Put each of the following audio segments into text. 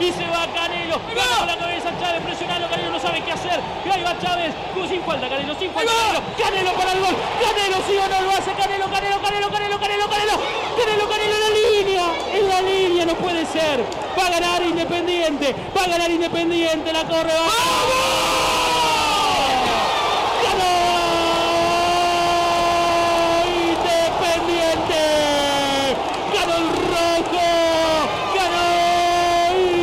Y se va Canelo. Gana con la cabeza Chávez, presionando, Canelo no sabe qué hacer. Y ahí va Chávez, sin falta Canelo, sin falta Canelo. Canelo para el gol, Canelo sí o no lo hace, Canelo, Canelo, Canelo, Canelo, Canelo, Canelo. Canelo, Canelo en la línea, en la línea, no puede ser. Va a ganar Independiente, va a ganar Independiente, la corre, va. Independiente, ganó el rojo, ganó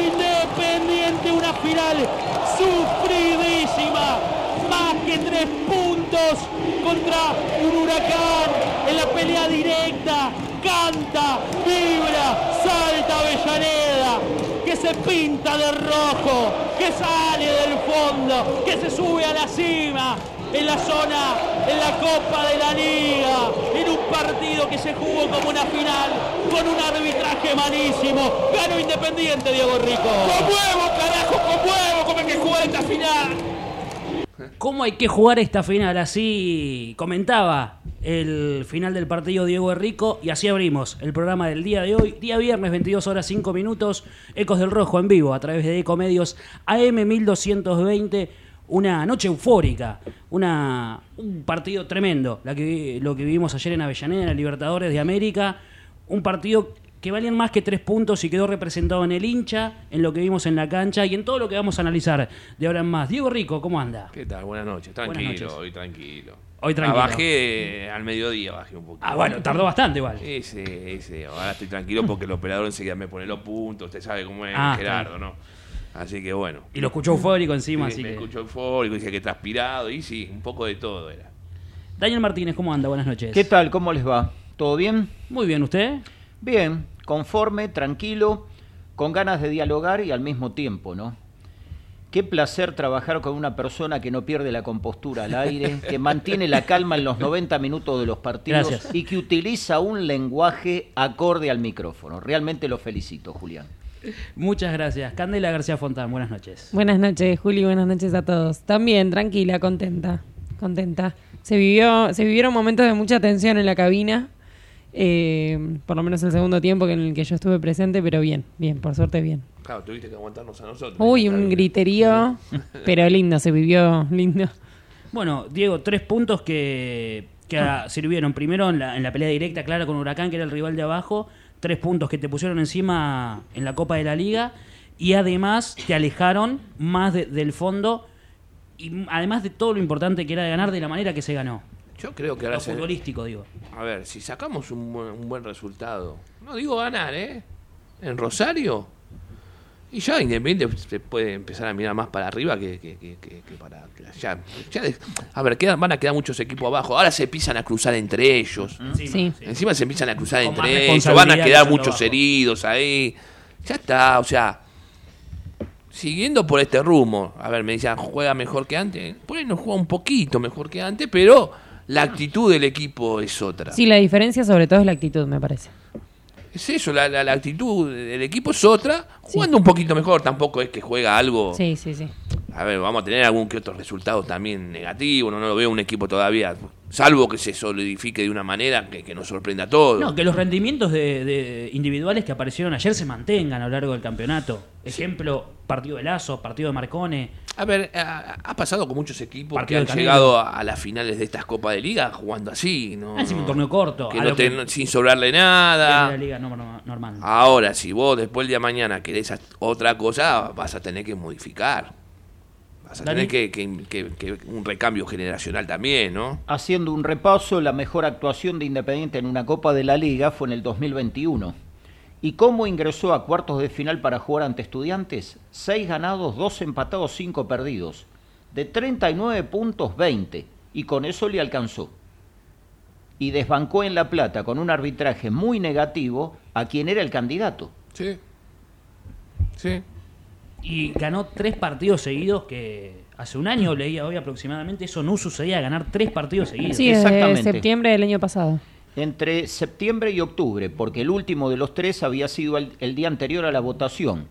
Independiente, una sufridísima, más que tres puntos contra un huracán en la pelea directa, canta, vibra, salta Avellaneda, que se pinta de rojo, que sale del fondo, que se sube a la cima, en la zona, en la Copa de la Liga, en un partido que se jugó como una final, con un arbitraje malísimo. Ganó Independiente, Diego Rico. ¡Con huevo, carajo! ¡Con huevo! ¿Cómo hay que jugar esta final? ¿Cómo hay que jugar esta final? Así comentaba el final del partido Diego Rico y así abrimos el programa del día de hoy, día viernes 22 horas 5 minutos, Ecos del Rojo en vivo a través de Ecomedios AM 1220, una noche eufórica, una, un partido tremendo, la que, lo que vivimos ayer en Avellaneda, Libertadores de América, un partido que valían más que tres puntos y quedó representado en el hincha, en lo que vimos en la cancha y en todo lo que vamos a analizar de ahora en más. Diego Rico, ¿cómo anda? ¿Qué tal? Buenas noches. Tranquilo, Buenas noches. hoy tranquilo. Hoy tranquilo. Ah, bajé al mediodía, bajé un poquito. Ah, bueno, tardó bastante igual. Ese, ese. Ahora estoy tranquilo porque el operador enseguida me pone los puntos. Usted sabe cómo es Ah, Gerardo, ¿no? Así que bueno. Y lo escuchó eufórico encima, Sí, así me que... escuchó eufórico, dije que transpirado y sí, un poco de todo era. Daniel Martínez, ¿cómo anda? Buenas noches. ¿Qué tal? ¿Cómo les va? ¿Todo bien? Muy bien, ¿usted? Bien, conforme, tranquilo, con ganas de dialogar y al mismo tiempo, ¿no? Qué placer trabajar con una persona que no pierde la compostura al aire, que mantiene la calma en los 90 minutos de los partidos Gracias. y que utiliza un lenguaje acorde al micrófono. Realmente lo felicito, Julián. Muchas gracias. Candela García Fontán, buenas noches. Buenas noches, Juli, buenas noches a todos. También, tranquila, contenta, contenta. Se vivió, se vivieron momentos de mucha tensión en la cabina, eh, por lo menos el segundo tiempo que en el que yo estuve presente, pero bien, bien, por suerte bien. Claro, tuviste que aguantarnos a nosotros. Uy, un griterío, pero lindo, se vivió lindo. Bueno, Diego, tres puntos que, que ah, sirvieron. Primero en la, en la pelea directa, clara, con Huracán, que era el rival de abajo. Tres puntos que te pusieron encima en la Copa de la Liga. Y además te alejaron más de- del fondo. Y además de todo lo importante que era de ganar de la manera que se ganó. Yo creo que ahora Lo futbolístico, digo. A ver, si sacamos un buen, un buen resultado, no digo ganar, ¿eh? En Rosario. Y ya Independiente se puede empezar a mirar más para arriba que, que- que- que- que para. ya, ya de- a ver, quedan, van a quedar muchos equipos abajo. Ahora se empiezan a cruzar entre ellos. Sí. Encima se empiezan a cruzar Con entre ellos. Van a quedar muchos abajo. heridos ahí. Ya está, o sea. Siguiendo por este rumbo. A ver, me decían, juega mejor que antes. Bueno, juega un poquito mejor que antes, pero la actitud del equipo es otra. Sí, la diferencia sobre todo es la actitud, me parece. Es eso, la, la- la actitud del equipo es otra, jugando un poquito mejor, tampoco es que juega algo. Sí, sí, sí. A ver, vamos a tener algún que otro resultado también negativo, no, no lo veo un equipo todavía Salvo que se solidifique de una manera que, que nos sorprenda a todos. No, que los rendimientos de, de individuales que aparecieron ayer se mantengan a lo largo del campeonato. Ejemplo, partido de Lazo, partido de Marcone. A ver, ha, ha pasado con muchos equipos Partido que han llegado a, a las finales de estas Copas de Liga jugando así. ¿no? Ah, un torneo corto, Que a no lo te- que- sin sobrarle nada. la liga normal. Ahora, si vos después el día de mañana querés otra cosa, vas a tener que modificar. Vas a Dani. tener que, que- que- que un recambio generacional también, ¿no? Haciendo un repaso, la mejor actuación de Independiente en una Copa de la Liga fue en el 2021. ¿Y cómo ingresó a cuartos de final para jugar ante estudiantes? 6 ganados, 2 empatados, 5 perdidos. De 39 puntos, 20. Y con eso le alcanzó. Y desbancó en La Plata con un arbitraje muy negativo a quien era el candidato. Sí. Sí. Y ganó tres partidos seguidos que hace un año leía hoy aproximadamente. Eso no sucedía, ganar tres partidos seguidos. Sí, desde Exactamente. septiembre del año pasado. entre septiembre y octubre, porque el último de los tres había sido el, el día anterior a la votación.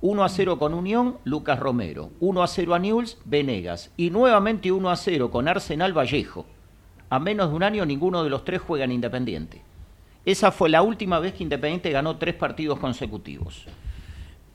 1 a 0 con Unión, Lucas Romero. 1 a 0 a Newell's, Venegas. Y nuevamente 1 a 0 con Arsenal Vallejo. A menos de un año ninguno de los tres juega en Independiente. Esa fue la última vez que Independiente ganó tres partidos consecutivos.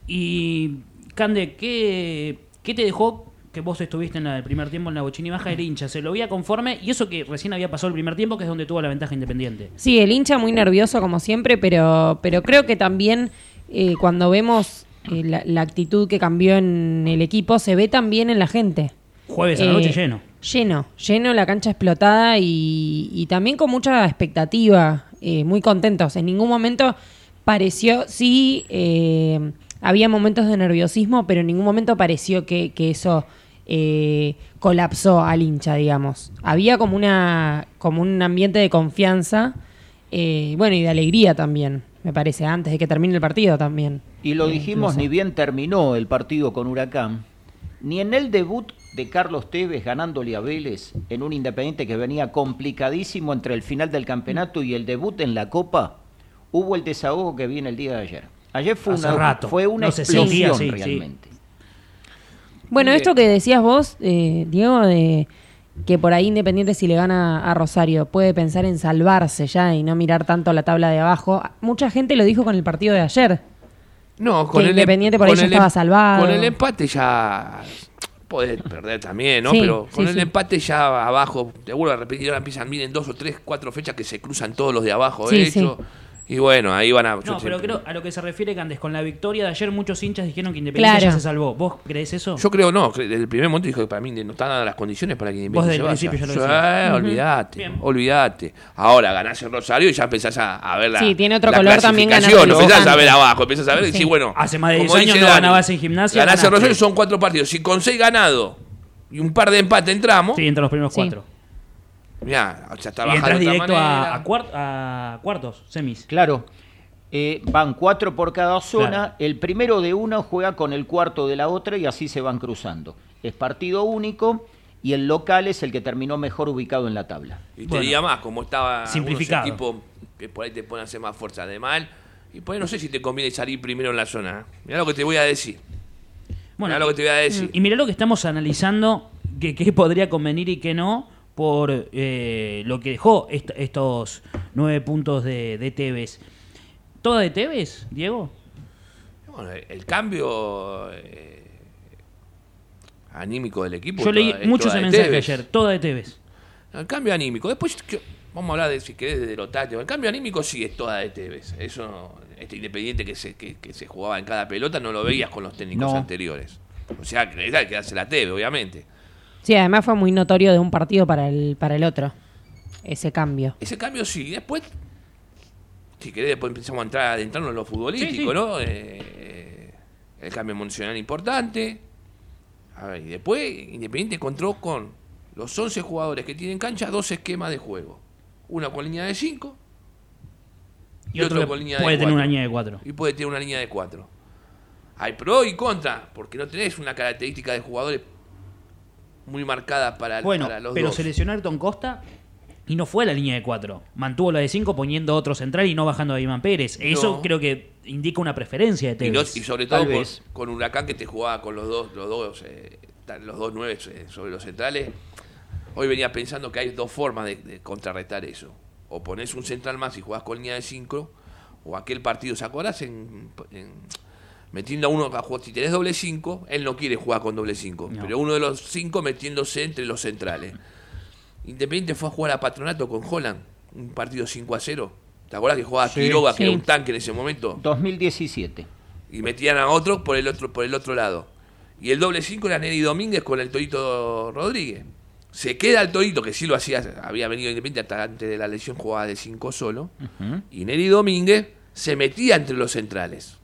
Y, Cande, ¿qué, qué te dejó que vos estuviste en la- el primer tiempo en la Bochini Baja del hincha? ¿Se lo veía conforme? Y eso que recién había pasado el primer tiempo, que es donde tuvo la ventaja independiente. Sí, el hincha muy nervioso como siempre, pero, pero creo que también eh, cuando vemos eh, la, la actitud que cambió en el equipo, se ve también en la gente. Jueves a la Eh, noche lleno. Lleno, lleno, la cancha explotada y, y también con mucha expectativa, eh, muy contentos. En ningún momento pareció, sí, eh, había momentos de nerviosismo, pero en ningún momento pareció que, que eso eh, colapsó al hincha, digamos. Había como, una, como un ambiente de confianza, eh, bueno, y de alegría también, me parece, antes de que termine el partido también. Y lo Eh, dijimos, incluso. ni bien terminó el partido con Huracán, ni en el debut de Carlos Tevez ganándole a Vélez en un Independiente que venía complicadísimo entre el final del campeonato y el debut en la Copa, hubo el desahogo que viene el día de ayer. Ayer fue Hace una, rato. fue una No explosión sí. realmente. Bueno, Bien. esto que decías vos, eh, Diego, de que por ahí Independiente si le gana a Rosario puede pensar en salvarse ya y no mirar tanto la tabla de abajo. Mucha gente lo dijo con el partido de ayer. No, Que Independiente por ahí ya el estaba em- salvado. Con el empate ya podés perder también, ¿no? Sí, Pero sí, con el sí. empate ya abajo, te vuelvo a repetir, ahora empiezan, miren dos o tres, cuatro fechas que se cruzan todos los de abajo, Sí, de hecho. Y bueno, ahí van a. yo No, pero siempre- creo a lo que se refiere Candes, con la victoria de ayer muchos hinchas dijeron que Independiente Claro. ya se salvó. ¿Vos crees eso? Yo creo no, desde el primer momento dijo que para mí no están dadas las condiciones para que Independiente desde el se vaya. principio ya lo Sí, olvídate, Bien. olvídate. Ahora ganás en Rosario y ya empezás a, a ver la Sí, tiene otro la color también ganar de empezás a ver abajo, empezás a ver y Sí. sí, bueno. Hace más de como 10 años no ganabas en gimnasia, Ganás ganaste. Rosario son cuatro partidos. Si con seis ganados y un par de empate entramos, Sí, entre los primeros Sí. Mirá, ya está Y bajando entras de otra directo a, manera. a cuart- a cuartos, semis. Claro, eh, van cuatro por cada zona, Claro. el primero de una juega con el cuarto de la otra y así se van cruzando. Es partido único y el local es el que terminó mejor ubicado en la tabla. Y te Bueno. diría más, como estaba Simplificado. algunos equipos que por ahí te pueden hacer más fuerza de mal. Y por ahí no sé si te conviene salir primero en la zona. Mirá lo que te voy a decir. Bueno, Mirá lo que te voy a decir. y mira lo que estamos analizando, que, que podría convenir y que no, por eh, lo que dejó est- estos nueve puntos de, de Tevez. ¿Toda de Tevez, Diego? Bueno, el- el cambio eh, anímico del equipo. Yo leí toda- es mucho toda ese de mensaje Tevez. ayer, toda de Tevez. El cambio anímico. Después, que- vamos a hablar de si querés de lo táctico. El cambio anímico sí es toda de Tevez. Eso, este independiente que se, que, que se jugaba en cada pelota, no lo veías con los técnicos No. anteriores. O sea, que era que hace la Tevez, obviamente. Sí, además fue muy notorio de un partido para el, para el otro, ese cambio. Ese cambio sí. Después, si querés, después empezamos a entrar, a adentrarnos en lo futbolístico, Sí, sí. ¿no? Eh, el cambio emocional importante. A ver, y después Independiente encontró con los 11 jugadores que tienen cancha dos esquemas de juego. Una con línea de 5 Y, otro, con línea de puede tener cuatro. una línea de cuatro. y puede tener una línea de 4. Hay pro y contra, porque no tenés una característica de jugadores muy marcada para, Bueno, para los pero dos. se lesionó Ayrton Costa y no fue a la línea de cuatro. Mantuvo la de cinco poniendo otro central y no bajando a Iván Pérez. Eso No. creo que indica una preferencia de Y, no- Tevez. y sobre todo con, con Huracán que te jugaba con los dos, los dos, eh, los dos nueve eh, sobre los centrales. Hoy venía pensando que hay dos formas de, de contrarrestar eso. O pones un central más y jugás con línea de 5, o aquel partido, ¿se acordás? En, en- metiendo a uno a jugar, si tenés doble 5, él no quiere jugar con doble 5, No. pero uno de los 5 metiéndose entre los centrales. Independiente fue a jugar a Patronato con Holland, un partido 5 a 0. ¿Te acuerdas que jugaba Sí. Quiroga, que era un tanque en ese momento? 2017. y metían a otro por el otro por el otro lado. Y el doble 5 era Neri Domínguez con el Torito Rodríguez. Se queda el Torito, que sí lo hacía, había venido independiente hasta antes de la lesión, jugaba de 5 solo. Y Neri Domínguez se metía entre los centrales.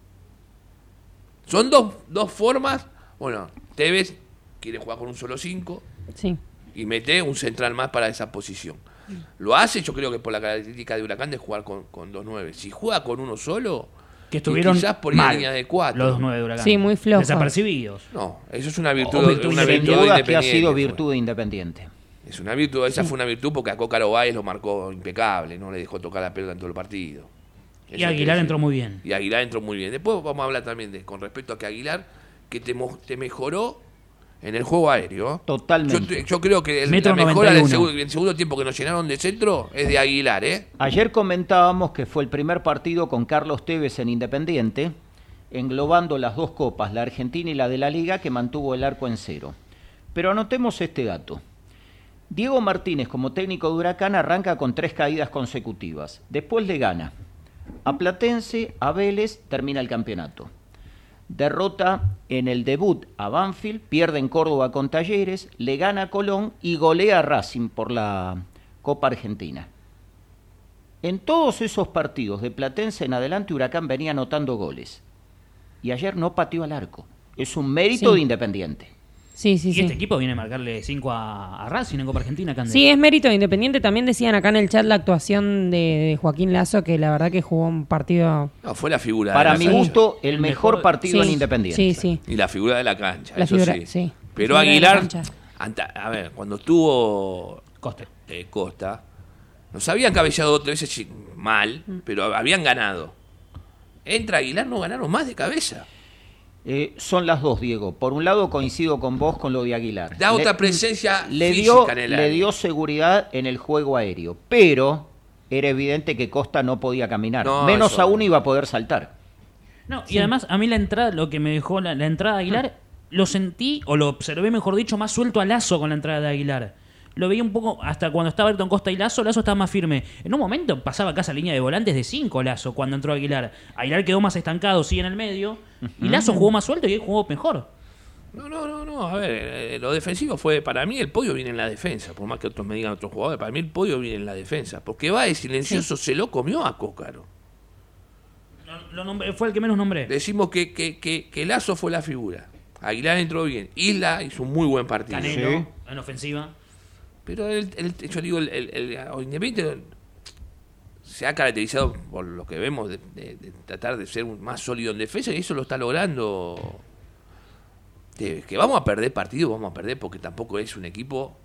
Son dos, dos formas. Bueno, Tevez quiere jugar con un solo 5 Sí. y mete un central más para esa posición. Lo hace, yo creo que por la característica de Huracán de jugar con, con dos nueve. Si juega con uno solo, Que estuvieron quizás por mal, línea de cuatro. Los dos nueve de Huracán. Sí, muy flojos. Desapercibidos. No, eso es una virtud, O virtud una virtud duda que ha independiente, sido virtud de Independiente. Es una virtud, esa fue una virtud porque a Coca Báez lo marcó impecable, no le dejó tocar la pelota en todo el partido. Y Aguilar entró muy bien. Y Aguilar entró muy bien. Después vamos a hablar también de, con respecto a que Aguilar, que te, mejoró en el juego aéreo. Totalmente. Yo, yo creo que el- la mejora del 91. segundo, el segundo tiempo que nos llenaron de centro es de Aguilar, ¿eh? Ayer comentábamos que fue el primer partido con Carlos Tevez en Independiente, englobando las dos copas, la Argentina y la de la Liga, que mantuvo el arco en cero. Pero anotemos este dato. Diego Martínez, como técnico de Huracán, arranca con tres caídas consecutivas. Después le gana a Platense, a Vélez, termina el campeonato. Derrota en el debut a Banfield, pierde en Córdoba con Talleres, le gana a Colón y golea a Racing por la Copa Argentina. En todos esos partidos de Platense en adelante, Huracán venía anotando goles. Y ayer no pateó al arco. Es un mérito Sí. de Independiente. Sí, sí, y sí. este equipo viene a marcarle 5 a, a Racing en Copa Argentina, Cande. Sí, es mérito de Independiente. También decían acá en el chat la actuación de, de Joaquín Lazo, que la verdad que jugó un partido... No, fue la figura Para de la mi cancha. gusto, el mejor mejor- partido Sí, en Independiente. Sí, sí. Y la figura de la cancha, La eso figura- sí. sí. Pero Aguilar, anta- a ver, cuando estuvo Coste. eh, Costa, nos habían cabeceado dos tres veces mal, Mm. pero habían ganado. Entra Aguilar, no ganaron más de cabeza. Eh, son las dos, Diego. Por un lado coincido con vos con lo de Aguilar. Da Le- otra presencia le física dio, en el le dio seguridad en el juego aéreo, pero era evidente que Costa no podía caminar. No, Menos eso- aún iba a poder saltar. No, y además a mí la entrada, lo que me dejó la, la entrada de Aguilar, lo sentí, o lo observé mejor dicho, más suelto a Lazo con la entrada de Aguilar. Lo veía un poco, hasta cuando estaba Ayrton Costa y Lazo, Lazo estaba más firme. En un momento pasaba acá esa línea de volantes de 5 Lazo cuando entró Aguilar. Aguilar quedó más estancado, sí, en el medio. Y Lazo jugó más suelto y él jugó mejor. No, no, no, no. A ver, eh, lo defensivo fue, para mí el podio viene en la defensa, por más que otros me digan otros jugadores, para mí el podio viene en la defensa, porque va de silencioso, se lo comió a Cócaro. Lo- lo nombré- fue el que menos nombré. Decimos que, que, que, que Lazo fue la figura. Aguilar entró bien. Isla hizo un muy buen partido. Canelo, Sí. en ofensiva. Pero el, el- yo digo, el, el, el- o Independiente se ha caracterizado por lo que vemos de, de- de tratar de ser un- más sólido en defensa y eso lo está logrando. De- que vamos a perder partidos, vamos a perder porque tampoco es un equipo.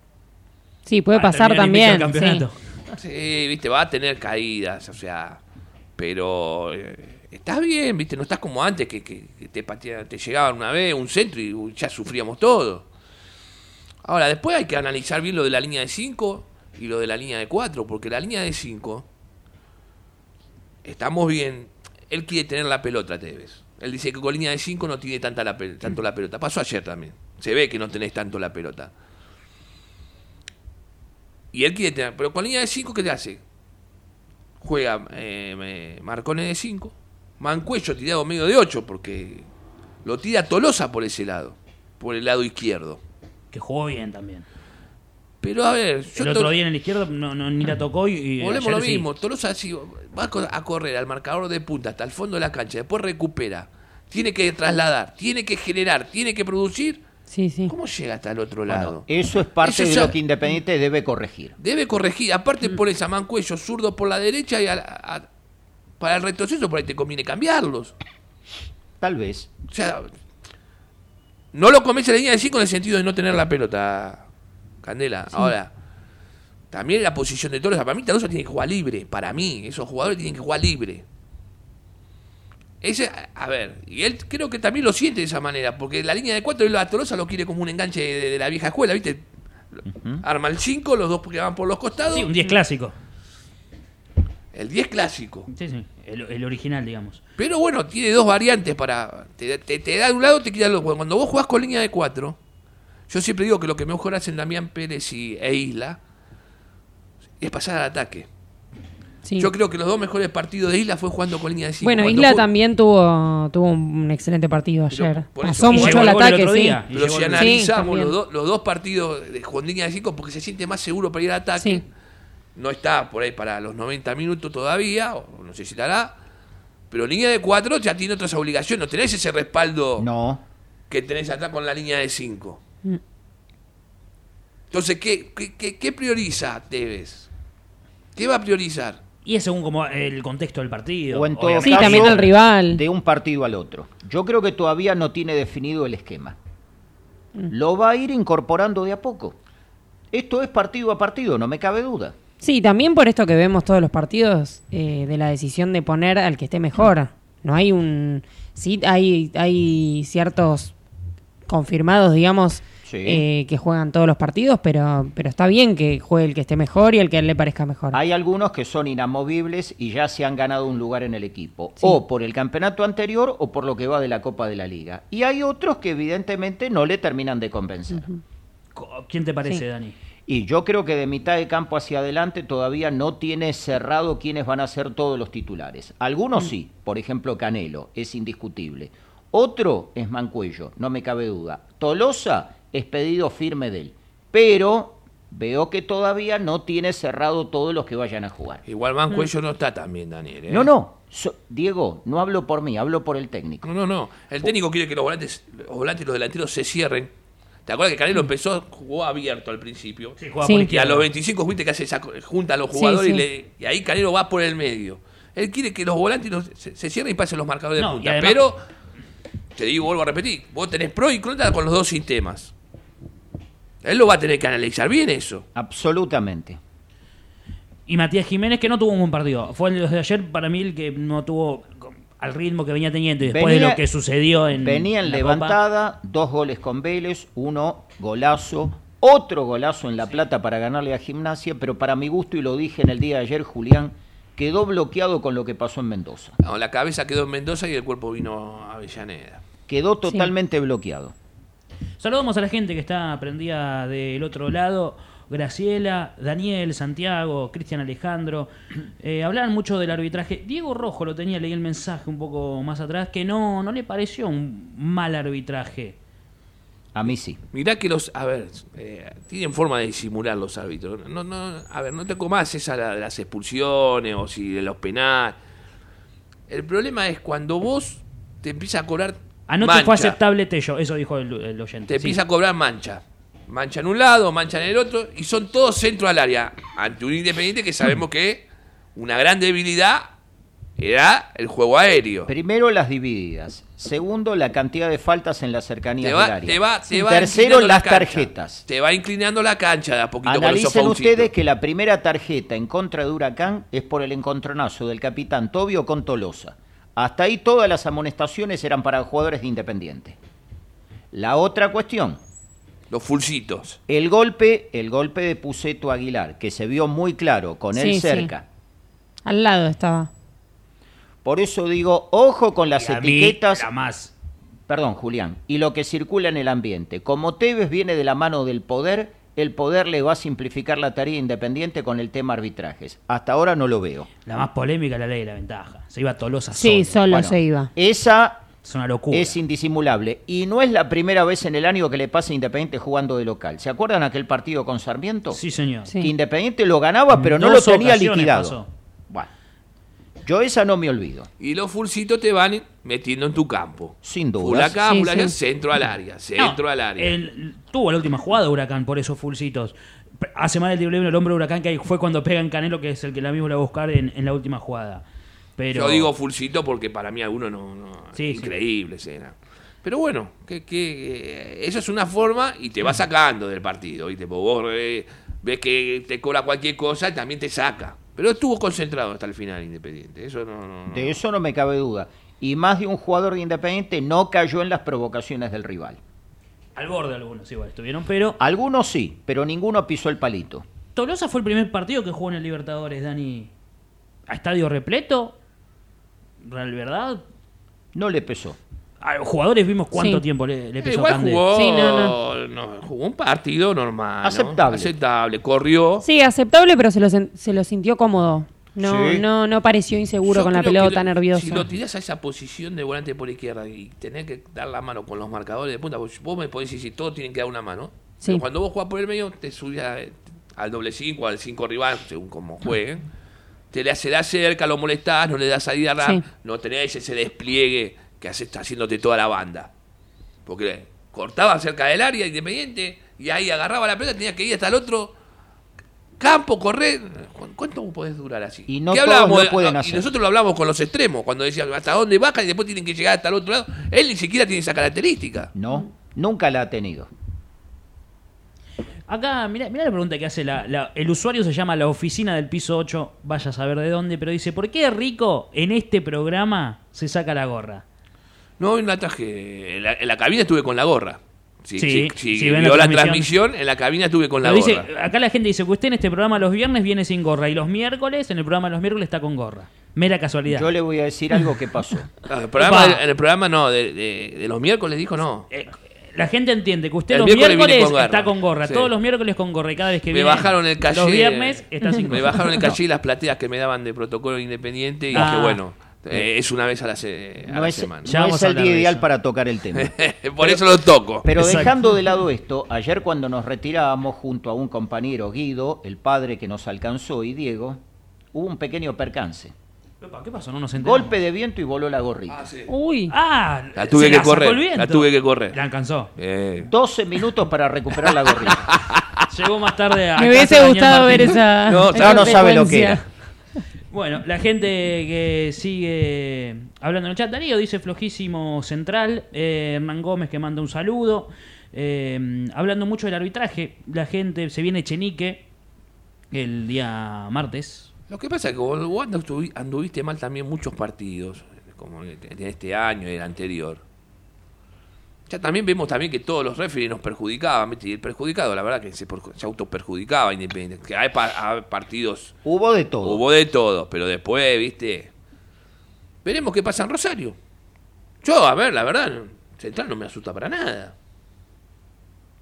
Sí, puede pasar también. sí. viste, va a tener caídas, o sea. Pero eh, estás bien, viste, no estás como antes que, que- que te, te llegaban una vez un centro y ya sufríamos todo. Ahora, después hay que analizar bien lo de la línea de 5 y lo de la línea de 4, porque la línea de 5, estamos bien. Él quiere tener la pelota, Tevez. Él dice que con línea de 5 no tiene tanta la, tanto la pelota. Pasó ayer también. Se ve que no tenés tanto la pelota. Y él quiere tener. Pero con línea de 5, ¿qué te hace? Juega eh, me- Marcone de 5. Mancuello tirado medio de 8, porque lo tira Tolosa por ese lado. Por el lado izquierdo. Que jugó bien también. Pero a ver, yo el otro día en el izquierdo no, no- ni la tocó y. y Volvemos lo sí. mismo. Tolosa si va a co- a correr al marcador de punta hasta el fondo de la cancha, después recupera, tiene que trasladar, tiene que generar, tiene que producir. Sí, sí. ¿Cómo llega hasta el otro Bueno, lado? eso es parte Eso de ya- lo que Independiente debe corregir. Debe corregir. Aparte pones a Mancuello zurdo por la derecha y a la- a- para el retroceso por ahí te conviene cambiarlos. Tal vez. O sea, no lo convence la línea de 5 en el sentido de no tener la pelota, Candela. Ahora, también la posición de Tolosa. Para mí, Tolosa tiene que jugar libre. Para mí, esos jugadores tienen que jugar libre. Ese, a ver, y él creo que también lo siente de esa manera, porque la línea de 4 él a Tolosa lo quiere como un enganche de, de la vieja escuela, ¿viste? Arma el 5, los dos que van por los costados. Sí, un 10 clásico. El 10 clásico. Sí, sí. El, el original, digamos. Pero bueno, tiene dos variantes para. Te, te- te da de un lado, te quita del otro. Cuando vos jugás con línea de 4, yo siempre digo que lo que mejor hacen Damián Pérez y, e Isla es pasar al ataque. Sí. Yo creo que los dos mejores partidos de Isla fue jugando con línea de 5. Bueno, Isla también tuvo, tuvo un excelente partido Pero ayer. por eso- Pasó Y mucho al el ataque, sí. día. Pero si analizamos los, do- los dos partidos de, con línea de 5, porque se siente más seguro para ir al ataque, Sí. no está por ahí para los 90 minutos todavía, o no sé si estará, pero línea de 4 ya tiene otras obligaciones, no tenés ese respaldo No. que tenés atrás con la línea de 5. Mm. Entonces, ¿qué, qué, qué- qué prioriza Tevez? ¿Qué va a priorizar? Y es según como el contexto del partido. O en todo. Sí, caso, también el rival. De un partido al otro. Yo creo que todavía no tiene definido el esquema. Mm. Lo va a ir incorporando de a poco. Esto es partido a partido, no me cabe duda. Sí, también por esto que vemos todos los partidos, eh, de la decisión de poner al que esté mejor. No hay un... Sí, hay, hay ciertos confirmados, digamos, Sí. eh, que juegan todos los partidos, pero, pero está bien que juegue el que esté mejor y el que a él le parezca mejor. Hay algunos que son inamovibles y ya se han ganado un lugar en el equipo, Sí. o por el campeonato anterior o por lo que va de la Copa de la Liga. Y hay otros que evidentemente no le terminan de convencer. Co- ¿Quién te parece, Sí. Dani? Y yo creo que de mitad de campo hacia adelante todavía no tiene cerrado quiénes van a ser todos los titulares. Algunos sí, por ejemplo Canelo, es indiscutible. Otro es Mancuello, no me cabe duda. Tolosa es pedido firme de él. Pero veo que todavía no tiene cerrado todos los que vayan a jugar. Igual Mancuello no está tan bien, Daniel. ¿eh? No, no, so- Diego, no hablo por mí, hablo por el técnico. No, no, no. El técnico quiere que los volantes, los volantes y los delanteros se cierren. ¿Te acuerdas que Canelo empezó, jugó abierto al principio? Sí, juega Sí. por Y a los 25, viste que hace esa junta a los jugadores sí. Y, le- y ahí Canelo va por el medio. Él quiere que los volantes los- se, se cierren y pasen los marcadores No, de punta. además- Pero, te digo, vuelvo a repetir, vos tenés pro y contra con los dos sistemas. Él lo va a tener que analizar bien eso. Absolutamente. Y Matías Jiménez, que no tuvo un buen partido. Fue el de ayer, para mí, el que no tuvo al ritmo que venía teniendo. Y después de lo que sucedió en. Venía en la levantada, dos goles con Vélez, uno golazo, otro golazo en La Plata para ganarle a Gimnasia, pero para mi gusto, y lo dije en el día de ayer, Julián, quedó bloqueado con lo que pasó en Mendoza. No, la cabeza quedó en Mendoza y el cuerpo vino a Avellaneda. Quedó totalmente bloqueado. Saludamos a la gente que está prendida del otro lado. Graciela, Daniel, Santiago, Cristian Alejandro. Eh, hablaban mucho del arbitraje. Diego Rojo lo tenía, leí el mensaje un poco más atrás, que no, no le pareció un mal arbitraje. A mí sí. Mirá que los, a ver, eh, tienen forma de disimular los árbitros. No, no, a ver, no te comas esa de las expulsiones o si de los penales. El problema es cuando vos te empiezas a cobrar Anoche mancha, fue aceptable Tello, eso dijo el, el oyente. Te Sí. empieza a cobrar mancha. Mancha en un lado, mancha en el otro, y son todos centro al área. Ante un independiente que sabemos que una gran debilidad era el juego aéreo. Primero, las divididas. Segundo, la cantidad de faltas en las cercanías Te va, del área. te va, te va Tercero, la las tarjetas. Te va inclinando la cancha de a poquito Analicen ustedes que la primera tarjeta en contra de Huracán es por el encontronazo del capitán Tobio con Tolosa. Hasta ahí todas las amonestaciones eran para jugadores de Independiente. La otra cuestión, Los fulcitos. el golpe, el golpe de Puceto Aguilar, que se vio muy claro con él Sí, sí. cerca. Al lado estaba. Por eso digo, ojo con las Y a mí, etiquetas. la más. Perdón, Julián, y lo que circula en el ambiente. Como Tevez viene de la mano del poder, el poder le va a simplificar la tarea independiente con el tema arbitrajes. Hasta ahora no lo veo. La más polémica la ley de la ventaja. Se iba Tolosa Sí, solo. solo Bueno, se iba. Esa Es una locura. es indisimulable. Y no es la primera vez en el año que le pasa a Independiente jugando de local. ¿Se acuerdan aquel partido con Sarmiento? Sí, señor. Sí. Que Independiente lo ganaba, pero no Dos lo tenía liquidado. pasó. Bueno, yo esa no me olvido. Y los fulcitos te van metiendo en tu campo. Sin Sí, full allá, sí. centro al área, No, centro al área. el- tuvo la última jugada Huracán por esos fulcitos. Hace mal el triple el hombre Huracán que ahí fue cuando pega en Canelo, que es el que la mismo la va a buscar en, en la última jugada. Pero Yo digo fulcito porque para mí algunos no, no Sí, sí. increíbles eran. Pero bueno, que, que eh, eso es una forma y te va sacando del partido, ¿viste? Vos eh, ves que te cobra cualquier cosa y también te saca. Pero estuvo concentrado hasta el final Independiente. Eso no, no, no. De eso no me cabe duda. Y más de un jugador de Independiente no cayó en las provocaciones del rival. Al borde algunos igual estuvieron, pero Algunos sí, pero ninguno pisó el palito. Tolosa fue el primer partido que jugó en el Libertadores, Dani. A estadio repleto. Real verdad. No le pesó. A los jugadores vimos cuánto Sí. tiempo le, le Eh, pesó igual jugó, Sí, no, no, jugó un partido normal. ¿no? Aceptable. Aceptable. Corrió. Sí, aceptable, pero se lo, sen- se lo sintió cómodo. No, Sí. no, no pareció inseguro Yo con la creo pelota que tan nerviosa. Si lo tirás a esa posición de volante por izquierda y tenés que dar la mano con los marcadores de punta, vos vos me podés decir, todos tienen que dar una mano. Sí. Pero cuando vos jugás por el medio, te subís a- al doble 5, al 5 rival, según como jueguen. Te le, se le acerca, lo molestás, no le das salida a Sí. no tenés ese despliegue que hace, está haciéndote toda la banda. Porque cortaba cerca del área independiente y ahí agarraba la pelota, tenía que ir hasta el otro campo, correr. ¿Cu- ¿Cuánto podés durar así? Y no ¿Qué todos hablábamos lo de- pueden y nosotros lo hablamos con los extremos, cuando decían hasta dónde bajan y después tienen que llegar hasta el otro lado. Él ni siquiera tiene esa característica. No, nunca la ha tenido. Acá, mira, mira la pregunta que hace la, la- el usuario, se llama la oficina del piso 8, vaya a saber de dónde, pero dice, ¿por qué Rico en este programa se saca la gorra? No, hoy no la traje. En la, en la cabina estuve con la gorra. Si, Sí, si- si vio la la transmisión. en la cabina estuve con la Pero dice, gorra. acá la gente dice que usted en este programa los viernes viene sin gorra y los miércoles, en el programa de los miércoles está con gorra. Mera casualidad. Yo le voy a decir algo que pasó. Ah, el programa, Opa. en el programa no, de, de- de los miércoles dijo no. Eh, la gente entiende que usted El los miércoles con gorra. está con gorra, Sí. todos los miércoles con gorra y cada vez que me viene bajaron el calle. los viernes está sin gorra. Me bajaron el calle y las plateas que me daban de protocolo independiente y Ah. dije, bueno, eh, es una vez a la, se- a No la es, semana. Ya no vamos es el día de ideal para tocar el tema. Por eso lo toco. Pero Exacto. dejando de lado esto, ayer cuando nos retirábamos junto a un compañero Guido, el padre que nos alcanzó y Diego, hubo un pequeño percance. ¿Qué pasó? No nos enteramos. Golpe de viento y voló la gorrita. Uy, Ah, La tuve se que sacó correr, el viento. la tuve que correr. La alcanzó. Eh, 12 minutos para recuperar la gorrita. Llegó más tarde a me hubiese gustado ver esa. No, esa no, sabe lo que era. Bueno, la gente que sigue hablando en el chat, Darío dice flojísimo central, eh, Hernán Gómez que manda un saludo, eh, hablando mucho del arbitraje, la gente, se viene Chenique el día martes, Lo que pasa es que vos, vos anduvi- anduviste mal también muchos partidos, como en este año y el anterior. Ya también vemos también que todos los referees nos perjudicaban, ¿viste? y el perjudicado, la verdad que se, se autoperjudicaba Independiente. Que hay, pa- hay partidos, Hubo de todo. hubo de todo, pero después, ¿viste? Veremos qué pasa en Rosario. Yo, a ver, la verdad, Central no me asusta para nada.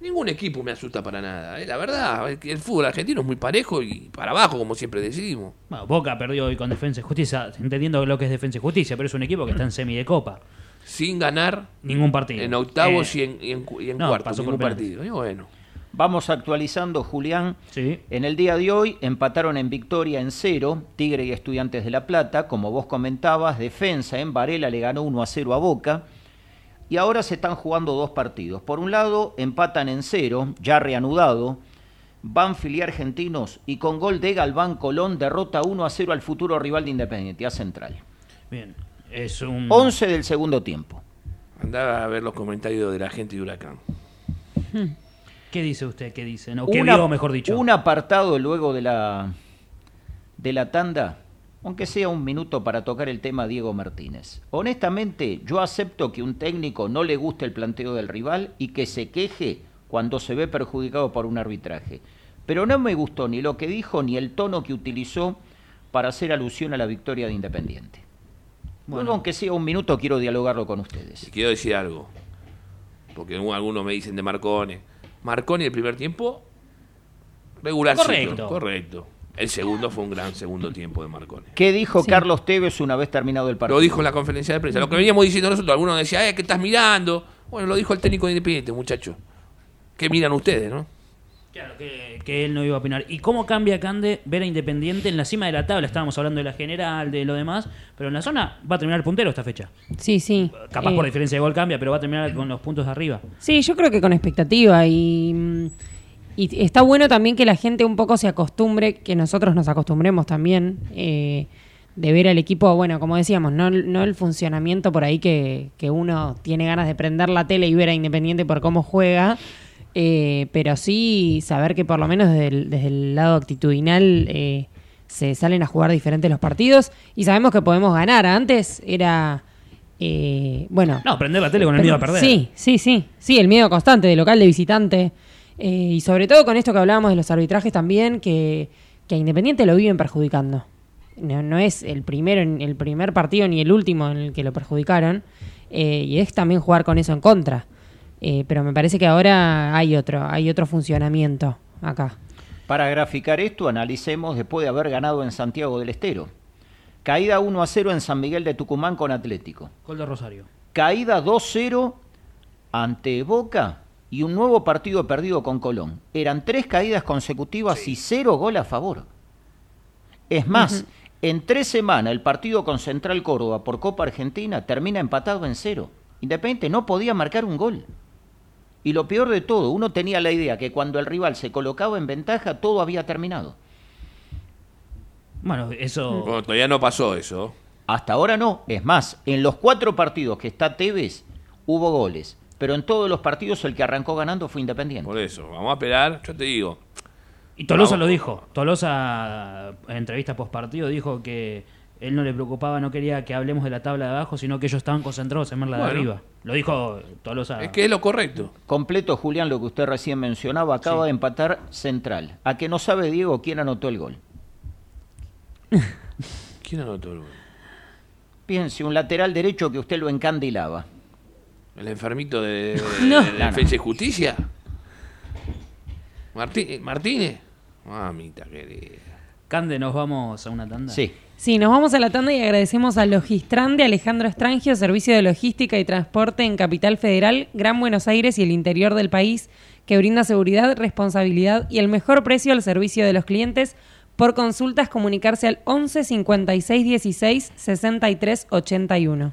Ningún equipo me asusta para nada. eh, La verdad, el fútbol argentino es muy parejo y para abajo, como siempre decimos. Bueno, Boca perdió hoy con Defensa y Justicia, entendiendo lo que es Defensa y Justicia, pero es un equipo que está en semi de copa, sin ganar ningún partido. en octavos Eh, y en, y en y en no, cuartos, pasó por ningún partido. Y bueno, Vamos actualizando, Julián. Sí. En el día de hoy empataron en victoria en cero Tigre y Estudiantes de La Plata. Como vos comentabas, Defensa en Varela le ganó 1 a 0 a Boca. Y ahora se están jugando dos partidos. Por un lado, empatan en cero, ya reanudado. Banfield y Argentinos. Y con gol de Galván Colón derrota 1 a 0 al futuro rival de Independiente, a Central. Bien, es un... 11 del segundo tiempo. andaba a ver los comentarios de la gente de Huracán. ¿Qué dice usted? ¿Qué dice? No, ¿Qué Una- vio, mejor dicho? Un apartado luego de la, de la tanda, aunque sea un minuto para tocar el tema Diego Martínez. Honestamente, yo acepto que un técnico no le guste el planteo del rival y que se queje cuando se ve perjudicado por un arbitraje. Pero no me gustó ni lo que dijo ni el tono que utilizó para hacer alusión a la victoria de Independiente. Luego, aunque sea un minuto, quiero dialogarlo con ustedes. Y quiero decir algo, porque algunos me dicen de Marcone. Marcone el primer tiempo, regular. Correcto. Correcto. El segundo fue un gran segundo tiempo de Marcone. ¿Qué dijo Sí. Carlos Tevez una vez terminado el partido? Lo dijo en la conferencia de prensa. Lo que veníamos diciendo nosotros, algunos decían, eh, ¿qué estás mirando? Bueno, lo dijo el técnico de Independiente, muchachos. ¿Qué miran ustedes, no? Claro, que, que él no iba a opinar. ¿Y cómo cambia Cande ver a Independiente en la cima de la tabla? Estábamos hablando de la general, de lo demás, pero en la zona va a terminar el puntero esta fecha. Sí, sí. Capaz Eh, por diferencia de gol cambia, pero va a terminar con los puntos de arriba. Sí, yo creo que con expectativa y, mm, y está bueno también que la gente un poco se acostumbre, que nosotros nos acostumbremos también eh, de ver al equipo, bueno, como decíamos, no, no el funcionamiento por ahí que, que uno tiene ganas de prender la tele y ver a Independiente por cómo juega, eh, pero sí saber que por lo menos desde el, desde el lado actitudinal eh, se salen a jugar diferentes los partidos y sabemos que podemos ganar. Antes era eh, bueno, No, prender la tele con el miedo a perder. Sí, sí, sí. Sí, el miedo constante de local, de visitante. Eh, y sobre todo con esto que hablábamos de los arbitrajes también, que, que a Independiente lo viven perjudicando. No, no es el primero, el primer partido ni el último en el que lo perjudicaron. eh, y es también jugar con eso en contra. Eh, pero me parece que ahora hay otro, hay otro funcionamiento acá. Para graficar esto, analicemos después de haber ganado en Santiago del Estero. Caída 1 a 0 en San Miguel de Tucumán con Atlético. Gol de Rosario. Caída 2-0 ante Boca y un nuevo partido perdido con Colón. Eran tres caídas consecutivas y cero gol a favor. Es más, en tres semanas el partido con Central Córdoba por Copa Argentina termina empatado en cero. Independiente no podía marcar un gol. Y lo peor de todo, uno tenía la idea que cuando el rival se colocaba en ventaja todo había terminado. Bueno, eso. Bueno, todavía no pasó eso. Hasta ahora no. Es más, en los cuatro partidos que está Tevez hubo goles. Pero en todos los partidos el que arrancó ganando fue Independiente. Por eso, vamos a esperar. Yo te digo, Y Tolosa Vamos. lo dijo. Tolosa, en entrevista post partido, dijo que él no le preocupaba, no quería que hablemos de la tabla de abajo, sino que ellos estaban concentrados en ver la de arriba. Lo dijo Tolosa. es que es lo correcto. Completo, Julián, lo que usted recién mencionaba, acaba de empatar Central. A que no sabe Diego quién anotó el gol. ¿Quién anotó el gol? Piense, un lateral derecho que usted lo encandilaba. ¿El enfermito de, de- No. de Defensa y Justicia? Martí- ¿Martínez? Mamita querida. Cande, nos vamos a una tanda. Sí. Sí, nos vamos a la tanda y agradecemos a Logistran de Alejandro Estrangio, Servicio de Logística y Transporte en Capital Federal, Gran Buenos Aires y el interior del país, que brinda seguridad, responsabilidad y el mejor precio al servicio de los clientes. Por consultas, comunicarse al 11 56 16 63 81.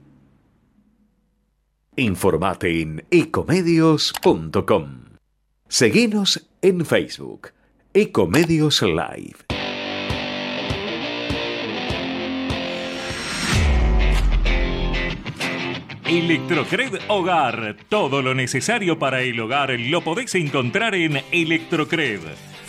Informate en ecomedios.com. Seguinos en Facebook, Ecomedios Live. Electrocred Hogar. Todo lo necesario para el hogar lo podéis encontrar en Electrocred.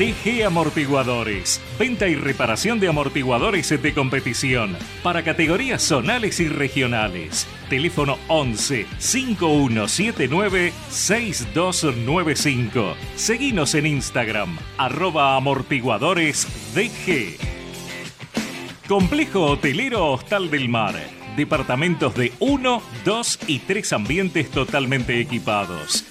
TG Amortiguadores. Venta y reparación de amortiguadores de competición para categorías zonales y regionales. Teléfono 11 5179 6295. Seguinos en Instagram, arroba amortiguadores. Complejo Hotelero Hostal del Mar. Departamentos de 1, 2 y 3 ambientes totalmente equipados.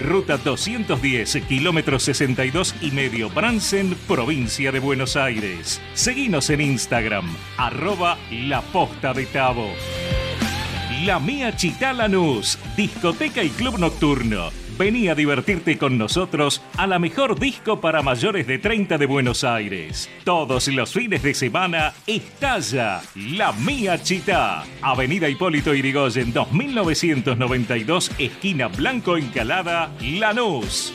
ruta 210, kilómetro 62 y medio Bransen, provincia de Buenos Aires. Seguinos en Instagram, arroba La Posta de Tabo. La Mía Chitá Lanús, discoteca y club nocturno. Vení a divertirte con nosotros a la mejor disco para mayores de 30 de Buenos Aires. Todos los fines de semana estalla La Mía Chitá. Avenida Hipólito Irigoyen 2992, esquina Blanco Encalada, Lanús.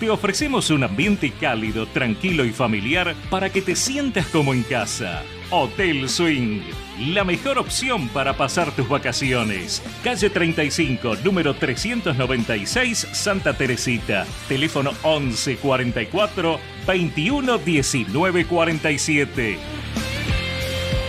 Te ofrecemos un ambiente cálido, tranquilo y familiar para que te sientas como en casa. Hotel Swing, la mejor opción para pasar tus vacaciones. Calle 35, número 396, Santa Teresita. Teléfono 11 44 21 19 47.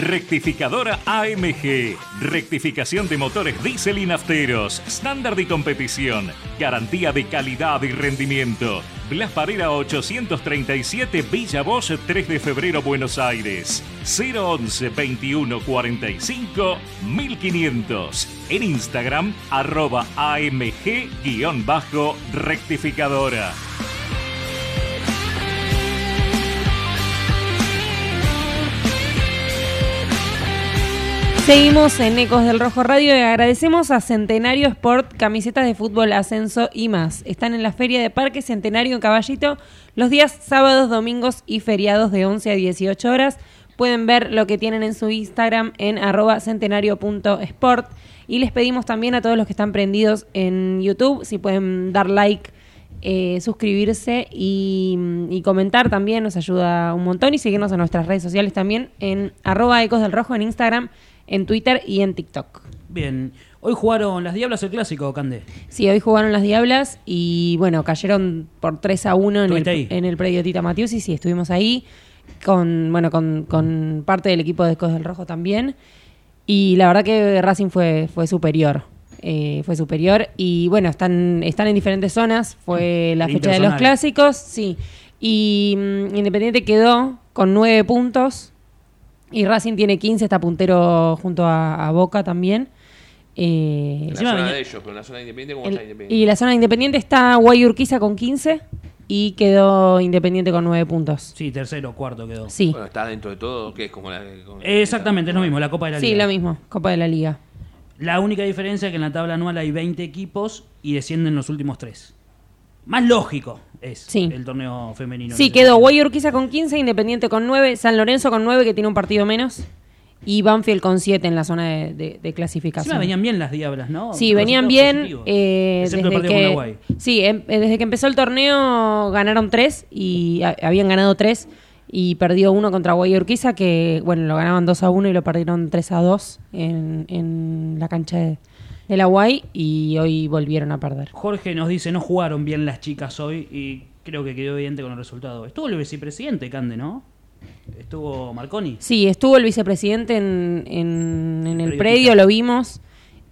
Rectificadora AMG. Rectificación de motores diésel y nafteros. Estándar de competición. Garantía de calidad y rendimiento. Blas Parera 837 Villa Bosch 3 de febrero Buenos Aires. 011 21 45 1500. En Instagram arroba AMG-rectificadora. Seguimos en Ecos del Rojo Radio y agradecemos a Centenario Sport, camisetas de fútbol, ascenso y más. Están en la Feria de Parque Centenario en Caballito los días sábados, domingos y feriados de 11 a 18 horas. Pueden ver lo que tienen en su Instagram en arroba centenario.sport. Y les pedimos también a todos los que están prendidos en YouTube, si pueden dar like, eh, suscribirse y, comentar también, nos ayuda un montón. Y seguirnos en nuestras redes sociales también en arroba Ecos del Rojo en Instagram, en Twitter y en TikTok. Bien. Hoy jugaron las Diablas el clásico, Cande. Sí, hoy jugaron las Diablas y bueno, cayeron por 3 a 1 en el, en el predio Tita Matius y sí, estuvimos ahí con, bueno, con, con parte del equipo de Ecos del Rojo también. Y la verdad que Racing fue, fue superior. Eh, fue superior y bueno, están, están en diferentes zonas. Fue la fecha de los clásicos, sí. Y mm, Independiente quedó con 9 puntos y Racing tiene 15, está puntero junto a, a Boca también. Eh, En la zona venía- de ellos, pero en la zona independiente, ¿cómo el- está independiente? y la zona independiente está Guay Urquiza con 15 y quedó Independiente con 9 puntos. Sí, tercero, cuarto quedó. Sí, Bueno, está dentro de todo, que es como la. como- Exactamente, es lo mismo, la Copa de la sí, Liga. lo mismo, Copa de la Liga. La única diferencia es que en la tabla anual hay 20 equipos y descienden los últimos tres. Más lógico es Sí. el torneo femenino. Sí, quedó. Guay Urquiza con 15, Independiente con 9, San Lorenzo con 9 que tiene un partido menos y Banfield con 7 en la zona de, de- de clasificación. Encima venían bien las diablas, ¿no? Sí, venían bien. eh, desde que, sí, em- eh, desde que empezó el torneo ganaron tres y a- habían ganado tres y perdió uno contra Guay Urquiza que, bueno, lo ganaban 2 a 1 y lo perdieron 3 a 2 en, en la cancha de, de la Guay y hoy volvieron a perder. Jorge nos dice, no jugaron bien las chicas hoy y creo que quedó evidente con el resultado. Estuvo el vicepresidente, Cande, ¿no? Estuvo Marconi. Sí, estuvo el vicepresidente en, en- en el Predio lo vimos.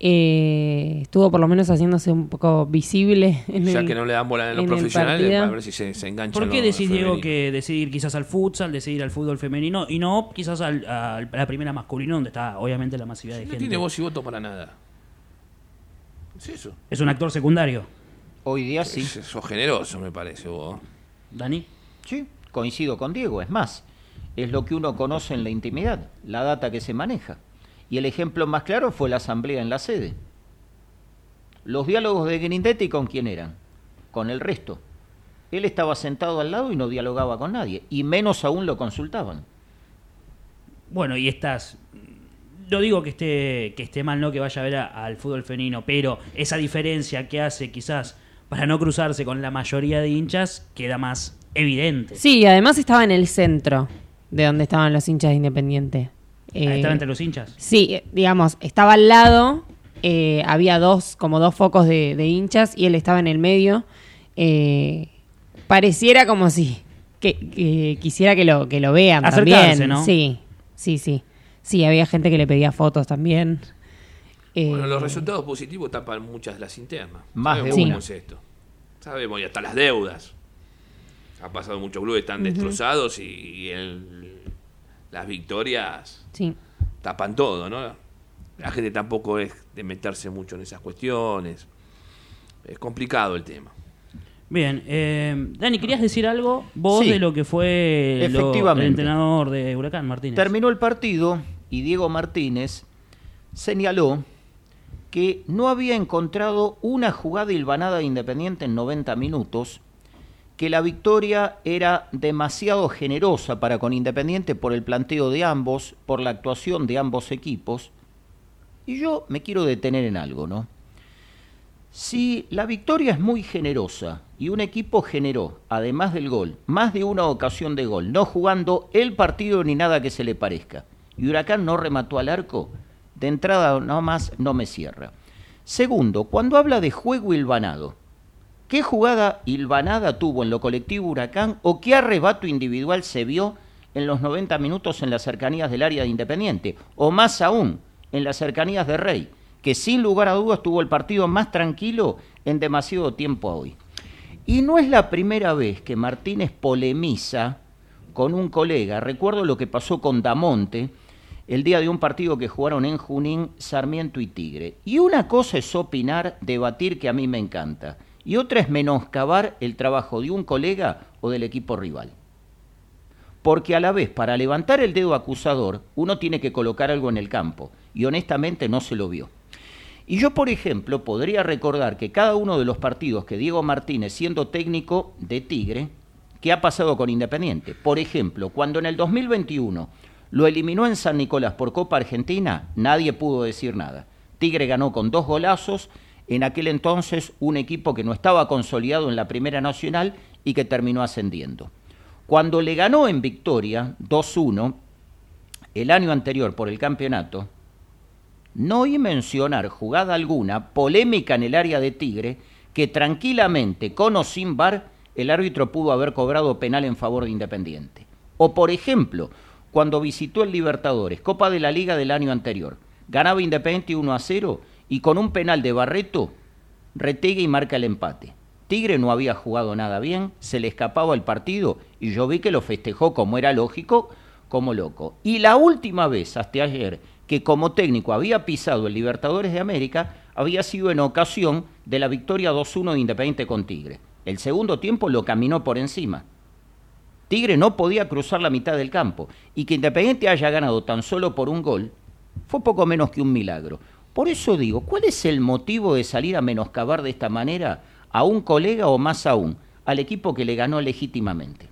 Eh, estuvo por lo menos haciéndose un poco visible. En Ya el- que no le dan bola en los en el profesionales, a ver si se, se engancha. ¿Por qué decís, Diego, que decidir quizás al futsal, decidir al fútbol femenino y no quizás al- a la primera masculina donde está obviamente la masividad de No gente? tiene voz y voto para nada. Es eso. Es un actor secundario. Hoy día sí. Es- Sos generoso, me parece, vos. Dani. Sí, coincido con Diego. Es más, es lo que uno conoce en la intimidad, la data que se maneja. Y el ejemplo más claro fue la asamblea en la sede. Los diálogos de Grindetti con quién eran? Con el resto. Él estaba sentado al lado y no dialogaba con nadie, y menos aún lo consultaban. Bueno, y estás. No digo que esté, que esté mal, no que vaya a ver al fútbol femenino, pero esa diferencia que hace quizás para no cruzarse con la mayoría de hinchas queda más evidente. Sí, además estaba en el centro de donde estaban los hinchas de Independiente. Eh, Ah, Estaba entre los hinchas. Sí, eh, digamos, estaba al lado, eh, había dos, como dos focos de, de hinchas y él estaba en el medio. Eh, pareciera como si que, que quisiera que lo, que lo vean Acercarse, también. ¿no? Sí, sí, sí. Sí, había gente que le pedía fotos también. Eh, Bueno, los resultados positivos tapan muchas de las internas. Más Sabemos de cómo una. es esto. Sabemos, y hasta las deudas. Ha pasado muchos clubes están destrozados y, y el- las victorias Sí. tapan todo, ¿no? La gente tampoco es de meterse mucho en esas cuestiones. Es complicado el tema. Bien, eh, Dani, ¿querías decir algo vos Sí. de lo que fue lo- el entrenador de Huracán, Martínez? Terminó el partido y Diego Martínez señaló que no había encontrado una jugada hilvanada de Independiente en 90 minutos, que la victoria era demasiado generosa para con Independiente por el planteo de ambos, por la actuación de ambos equipos. Y yo me quiero detener en algo, ¿no? Si la victoria es muy generosa y un equipo generó, además del gol, más de una ocasión de gol, no jugando el partido ni nada que se le parezca, y Huracán no remató al arco, de entrada no más no me cierra. Segundo, cuando habla de juego hilvanado, ¿qué jugada hilvanada tuvo en lo colectivo Huracán o qué arrebato individual se vio en los 90 minutos en las cercanías del área de Independiente? O más aún, en las cercanías de Rey, que sin lugar a dudas tuvo el partido más tranquilo en demasiado tiempo hoy. Y no es la primera vez que Martínez polemiza con un colega. Recuerdo lo que pasó con Damonte el día de un partido que jugaron en Junín, Sarmiento y Tigre. Y una cosa es opinar, debatir, que a mí me encanta. Y otra es menoscabar el trabajo de un colega o del equipo rival. Porque a la vez, para levantar el dedo acusador, uno tiene que colocar algo en el campo. Y honestamente no se lo vio. Y yo, por ejemplo, podría recordar que cada uno de los partidos que Diego Martínez, siendo técnico de Tigre, ¿qué ha pasado con Independiente? Por ejemplo, cuando en el 2021 lo eliminó en San Nicolás por Copa Argentina, nadie pudo decir nada. Tigre ganó con dos golazos, en aquel entonces un equipo que no estaba consolidado en la Primera Nacional y que terminó ascendiendo. Cuando le ganó en victoria 2-1 el año anterior por el campeonato, no oí mencionar jugada alguna, polémica en el área de Tigre, que tranquilamente, con o sin bar, el árbitro pudo haber cobrado penal en favor de Independiente. O por ejemplo, cuando visitó el Libertadores, Copa de la Liga del año anterior, ganaba Independiente 1 a 0 y con un penal de Barreto, Retegui marca el empate. Tigre no había jugado nada bien, se le escapaba el partido y yo vi que lo festejó como era lógico, como loco. Y la última vez, hasta ayer, que como técnico había pisado el Libertadores de América, había sido en ocasión de la victoria 2-1 de Independiente con Tigre. El segundo tiempo lo caminó por encima. Tigre no podía cruzar la mitad del campo y que Independiente haya ganado tan solo por un gol fue poco menos que un milagro. Por eso digo, ¿cuál es el motivo de salir a menoscabar de esta manera a un colega o más aún al equipo que le ganó legítimamente?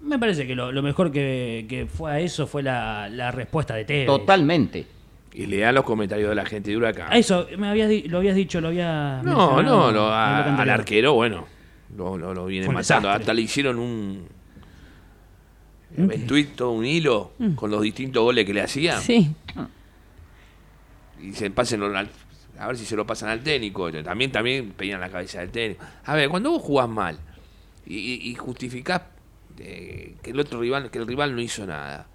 Me parece que lo, lo mejor que, que fue a eso fue la, la respuesta de Tevez. Totalmente. Y lean los comentarios de la gente de Huracán. Eso, me habías lo habías dicho, lo había. No, no, lo- a- al arquero, bueno, lo, lo, lo viene matando. Hasta le hicieron un, ¿Un en tweet todo un hilo con los distintos goles que le hacía. Sí. Y se pasen al- a ver si se lo pasan al técnico. También, también pedían la cabeza del técnico. A ver, cuando vos jugás mal y, y- y justificás eh, que el otro rival, que el rival no hizo nada.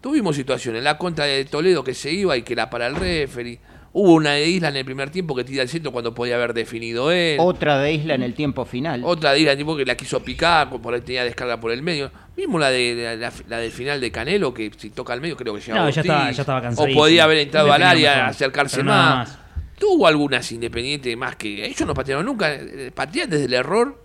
Tuvimos situaciones, la contra de Toledo que se iba y que la para el referee. Hubo una de Isla en el primer tiempo que tira el centro cuando podía haber definido él. Otra de Isla en el tiempo final. Otra de Isla tipo que la quiso picar, por ahí tenía descarga por el medio. Mismo la de la, la- la del final de Canelo, que si toca al medio creo que llega No, ya Ortiz. estaba- ya estaba O podía haber entrado al área, mejor, acercarse más. más. Tuvo algunas independientes más que. Ellos no patearon nunca. eh, Patean desde el error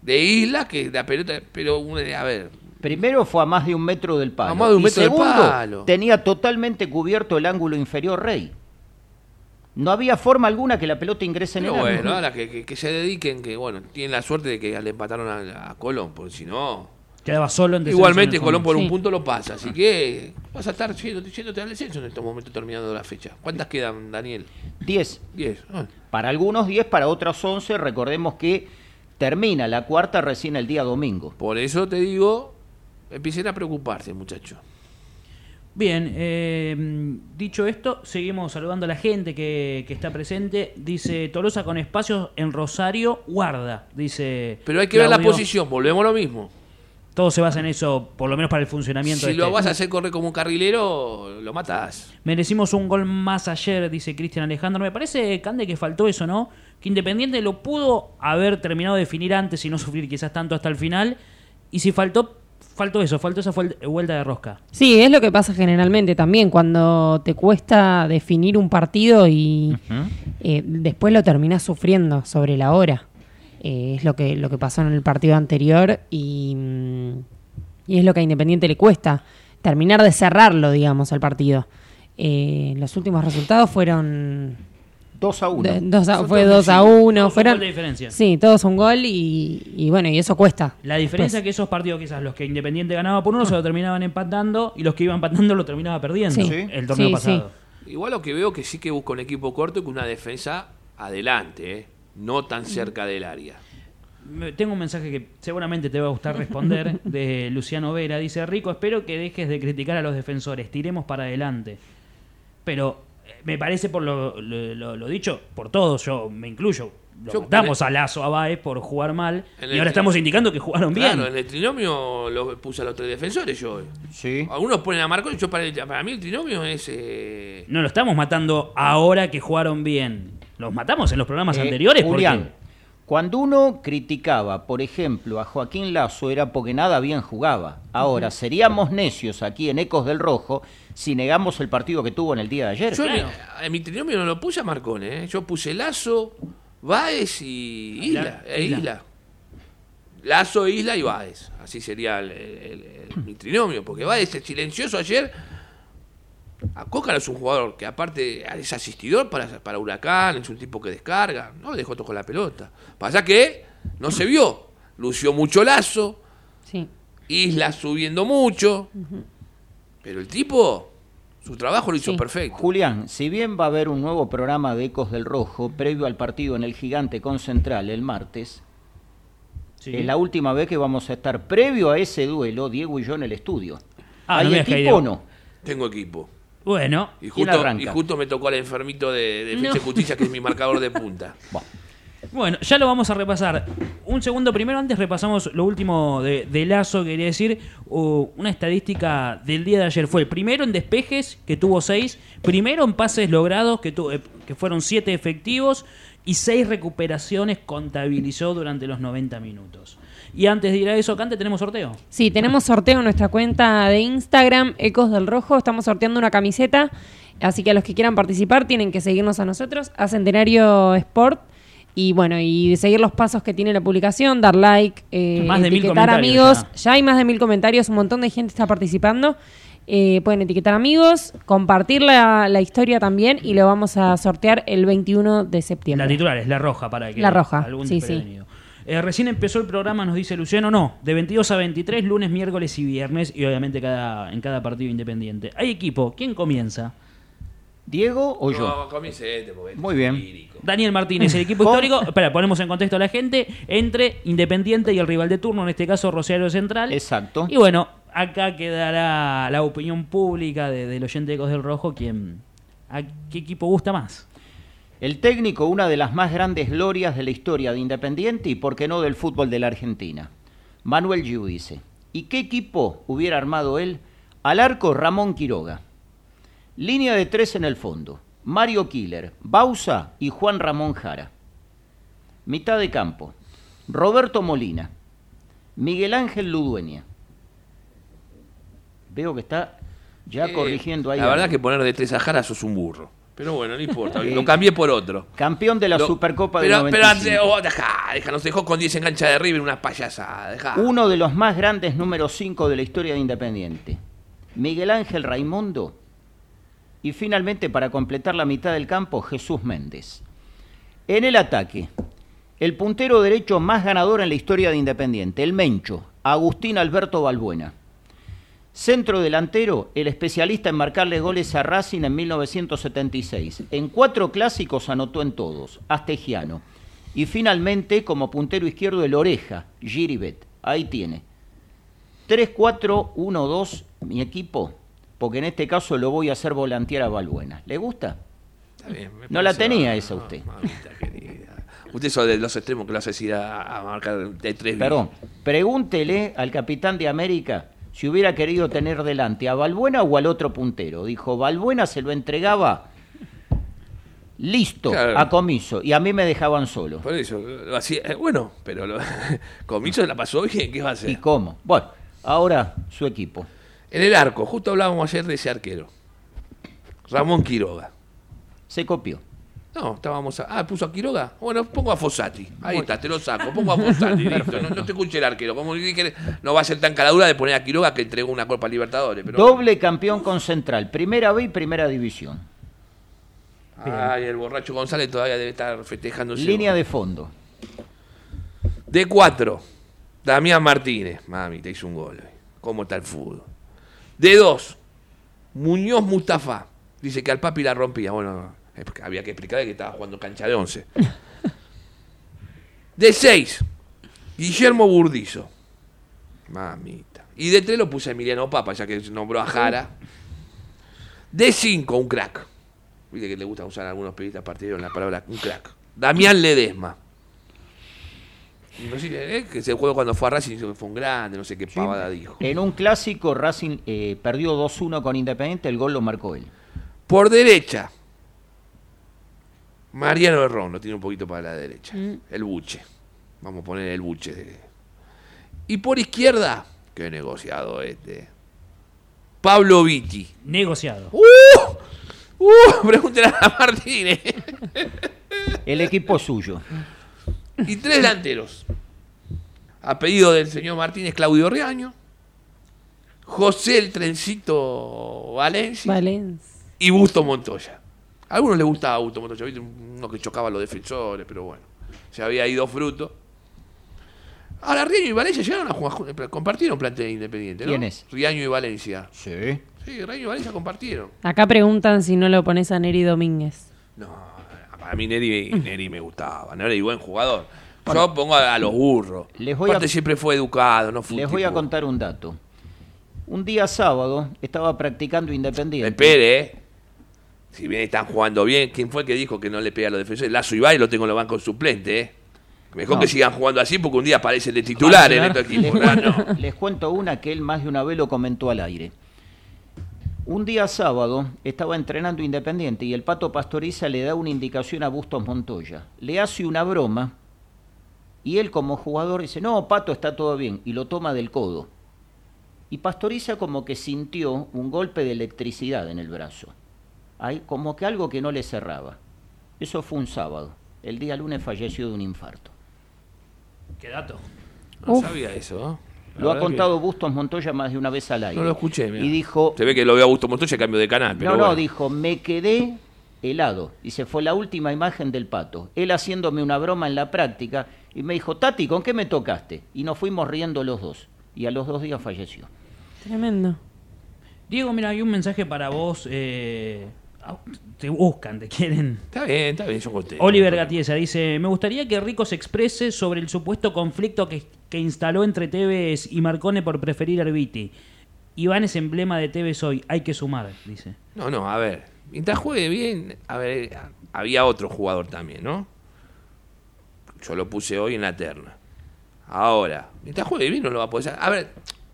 de Isla, que la pelota. Pero, a ver. Primero fue a más de un metro del palo. A más de un Y metro del segundo, palo. tenía totalmente cubierto el ángulo inferior Rey. No había forma alguna que la pelota ingrese en el bueno, ángulo. ahora que, que- que se dediquen, que bueno, tienen la suerte de que le empataron a, a Colón, porque si no. Quedaba solo en descenso Igualmente en Colón por un punto lo pasa, así que vas a estar yendo- yéndote al descenso en estos momentos terminando la fecha. ¿Cuántas quedan, Daniel? 10. 10. Ah, Para algunos 10, para otros 11. Recordemos que termina la cuarta recién el día domingo. Por eso te digo, empiecen a preocuparse, muchachos. Bien, eh, dicho esto, seguimos saludando a la gente que, que está presente. Dice Tolosa con espacios en Rosario, guarda. Dice. Pero hay que ver la posición, volvemos a lo mismo. Todo se basa en eso, por lo menos para el funcionamiento Si de lo este. vas a hacer correr como un carrilero, lo matas. Merecimos un gol más ayer, dice Cristian Alejandro. Me parece, Cande, que faltó eso, ¿no? Que Independiente lo pudo haber terminado de definir antes y no sufrir quizás tanto hasta el final. Y si faltó, faltó eso, faltó esa vuelta de rosca. Sí, es lo que pasa generalmente también cuando te cuesta definir un partido y eh, después lo terminás sufriendo sobre la hora. Eh, es lo que, lo que pasó en el partido anterior y, mm, y es lo que a Independiente le cuesta, terminar de cerrarlo, digamos, al partido. Eh, los últimos resultados fueron 2 a 1. de- dos a- Son fue todos 2 a sí, 1, todos un fueron de diferencia. Sí, todos un gol y, y bueno, y eso cuesta. La diferencia es Después. que esos partidos, quizás los que Independiente ganaba por uno, se lo terminaban empatando y los que iban empatando lo terminaba perdiendo Sí. el torneo Sí, pasado. Igual lo que veo que sí que busca un equipo corto y con una defensa adelante, ¿eh? no tan cerca del área. Tengo un mensaje que seguramente te va a gustar responder de Luciano Vera. Dice, Rico, espero que dejes de criticar a los defensores, tiremos para adelante. Pero me parece por lo, lo- lo- lo dicho, por todos, yo me incluyo. Lo matamos a Lazo, a Baez por jugar mal y ahora estamos indicando que jugaron bien. Claro, en el trinomio lo puse a los tres defensores yo. Sí. Algunos ponen a Marcos, yo para, el- para mí el trinomio es... eh, No lo estamos matando ahora que jugaron bien. Los matamos en los programas Eh, anteriores Julián, porque... cuando uno criticaba, por ejemplo, a Joaquín Lazo era porque nada bien jugaba. Ahora, seríamos necios aquí en Ecos del Rojo si negamos el partido que tuvo en el día de ayer. Yo en, claro. mi, en mi trinomio no lo puse a Marcone, ¿eh? yo puse Lazo, Baez y Isla. Isla. eh, Isla. Isla. Lazo, Isla y Baez. Así sería el, el- el- mi trinomio, porque Baez es silencioso ayer. A Cócaro es un jugador que aparte es asistidor para, para Huracán, es un tipo que descarga, no le dejó tocar la pelota. Pasa que no se vio, lució mucho Lazo, Sí. Isla subiendo mucho, pero el tipo, su trabajo lo hizo Sí. perfecto. Julián, si bien va a haber un nuevo programa de Ecos del Rojo previo al partido en el Gigante con Central el martes, Sí. es la última vez que vamos a estar previo a ese duelo, Diego y yo en el estudio. Ah, ¿Hay equipo o no? Tengo equipo. Bueno, Y ¿Quién justo, y justo me tocó al enfermito de, de No. Justicia, que es mi marcador de punta. Bueno, Bueno, ya lo vamos a repasar. Un segundo primero, antes repasamos lo último de, de Lazo, quería decir, uh, una estadística del día de ayer. Fue el primero en despejes, que tuvo seis, primero en pases logrados, que, tu- eh, que fueron siete efectivos, y seis recuperaciones contabilizó durante los 90 minutos. Y antes de ir a eso, Cante, tenemos sorteo. Sí, tenemos sorteo en nuestra cuenta de Instagram, Ecos del Rojo. Estamos sorteando una camiseta. Así que a los que quieran participar tienen que seguirnos a nosotros, a Centenario Sport. Y bueno, y seguir los pasos que tiene la publicación, dar like, eh, Más de mil etiquetar comentarios amigos. ya. Ya. hay más de mil comentarios, un montón de gente está participando. Eh, pueden etiquetar amigos, compartir la, la historia también y lo vamos a sortear el 21 de septiembre. La titular es la roja para que La roja, algún sí. Eh, recién empezó el programa, nos dice Luciano, no, de 22 a 23, lunes, miércoles y viernes, y obviamente cada, en cada partido independiente. Hay equipo, ¿quién comienza? ¿Diego o yo? No, comience este, este Muy bien. lírico. Daniel Martínez, el equipo histórico, espera, ponemos en contexto a la gente, entre Independiente y el rival de turno, en este caso Rosario Central. Exacto. Y bueno, acá quedará la opinión pública de- del oyente de Ecos del Rojo, quien, ¿a qué equipo gusta más? El técnico, una de las más grandes glorias de la historia de Independiente y, por qué no, del fútbol de la Argentina. Manuel Giu dice, ¿y qué equipo hubiera armado él? Al arco Ramón Quiroga. Línea de tres en el fondo. Mario Killer, Bausa y Juan Ramón Jara. Mitad de campo. Roberto Molina. Miguel Ángel Ludueña. Veo que está ya Eh, corrigiendo ahí. La verdad algo. que poner de tres a Jara sos un burro. Pero bueno, no importa. Lo cambié por otro. Campeón de la Lo- Supercopa pero, del pero 95. antes, oh, dejá, dejá, nos dejó con 10 en cancha de River, una payasada. Dejá. Uno de los más grandes números 5 de la historia de Independiente. Miguel Ángel Raimundo. Y finalmente, para completar la mitad del campo, Jesús Méndez. En el ataque, el puntero derecho más ganador en la historia de Independiente, el Mencho, Agustín Alberto Balbuena. Centro delantero, el especialista en marcarle goles a Racing en 1976. En cuatro clásicos anotó en todos, Astegiano. Y finalmente, como puntero izquierdo, el Oreja, Giribet. Ahí tiene. 3-4-1-2, mi equipo, porque en este caso lo voy a hacer volantear a Balbuena. ¿Le gusta? Está bien, me No la tenía no, esa usted. mamita querida. Usted es de los extremos que lo hace ir a, a marcar de tres Perdón, pregúntele al capitán de América si hubiera querido tener delante a Balbuena o al otro puntero. Dijo, Balbuena se lo entregaba listo, Claro. a comiso, y a mí me dejaban solo. Por eso, lo hacía, eh, bueno, pero lo, Comiso la pasó bien, ¿qué va a hacer? ¿Y cómo? Bueno, ahora su equipo. En el arco, justo hablábamos ayer de ese arquero. Ramón Quiroga. Se copió. No, estábamos a... Ah, puso a Quiroga. Bueno, pongo a Fossati. Ahí está, te lo saco. Pongo a Fossati. listo. No, no te escuché el arquero. Como dije, no va a ser tan caladura de poner a Quiroga que entregó una Copa Libertadores. Pero Doble campeón con Central, Primera B y Primera División. Ay, el borracho González todavía debe estar festejando. Línea de fondo. De cuatro, Damián Martínez. Mami, te hizo un gol. ¿Cómo está el fútbol? De dos, Muñoz Mustafa. Dice que al papi la rompía. Bueno, que había que explicar que estaba jugando cancha de once. De seis, Guillermo Burdizo. Mamita. Y de tres lo puse a Emiliano Papa, ya que nombró a Jara. De cinco, un crack. Viste que le gusta usar a algunos periodistas partidarios la palabra un crack. Damián Ledesma. No sé, eh, que ese juego cuando fue a Racing fue un grande, no sé qué pavada dijo. En un clásico, Racing eh, perdió 2-1 con Independiente, el gol lo marcó él. Por derecha, Mariano Herrón, lo tiene un poquito para la derecha. El buche. Vamos a poner el buche. de- Y por izquierda, qué negociado este. Pablo Vitti. Negociado. ¡Uh! ¡Uh! Pregúntale a Martínez. El equipo suyo. y tres delanteros. A pedido del señor Martínez, Claudio Riaño, José el Trencito Valencia Valencia. y Busto Montoya. A algunos les gustaba ¿viste? uno que chocaba a los defensores, pero bueno, se había ido fruto. Ahora Riaño y Valencia llegaron a jugar, compartieron plantel independiente, ¿no? ¿Quién es? Riaño y Valencia. Sí. Sí, Riaño y Valencia compartieron. Acá preguntan si no lo pones a Neri Domínguez. No, para mí Neri, Neri me gustaba, Neri buen jugador. Yo pongo a, a los burros. Les voy a- Aparte siempre fue educado, no fue Les voy a contar un dato. Un día sábado estaba practicando Independiente. Espere, eh. Si bien están jugando bien, ¿quién fue el que dijo que no le pega a los defensores? Lazo Ibai lo tengo en los bancos suplente, eh. Mejor No. que sigan jugando así porque un día aparecen de titular en estos Les equipos. Ah, no. les cuento una que él más de una vez lo comentó al aire. Un día sábado estaba entrenando Independiente y el Pato Pastoriza le da una indicación a Bustos Montoya. Le hace una broma y él como jugador dice, no, Pato está todo bien, y lo toma del codo. Y Pastoriza como que sintió un golpe de electricidad en el brazo. Hay como que algo que no le cerraba. Eso fue un sábado. El día lunes falleció de un infarto. Qué dato. No Uf. sabía eso, ¿no? La Lo ha contado Bustos Montoya más de una vez al que aire. No lo escuché, mira. Y dijo, Se ve que lo veo a Augusto Montoya cambio de canal, pero no, no, bueno. dijo, me quedé helado. Y se fue la última imagen del pato. Él haciéndome una broma en la práctica Y me dijo, Tati, ¿con qué me tocaste? Y nos fuimos riendo los dos. Y a los dos días falleció. Tremendo. Diego, mira, hay un mensaje para vos. eh, te buscan, te quieren. Está bien, está bien, yo conté. Oliver Gatiesa dice: Me gustaría que Rico se exprese sobre el supuesto conflicto que, que instaló entre Tevez y Marcone por preferir a Arbiti. Iván es emblema de Tevez hoy, hay que sumar, dice. No, no, a ver. Mientras juegue bien, a ver, había otro jugador también, ¿no? Yo lo puse hoy en la terna. Ahora, mientras juegue bien no lo va a poder hacer. A ver,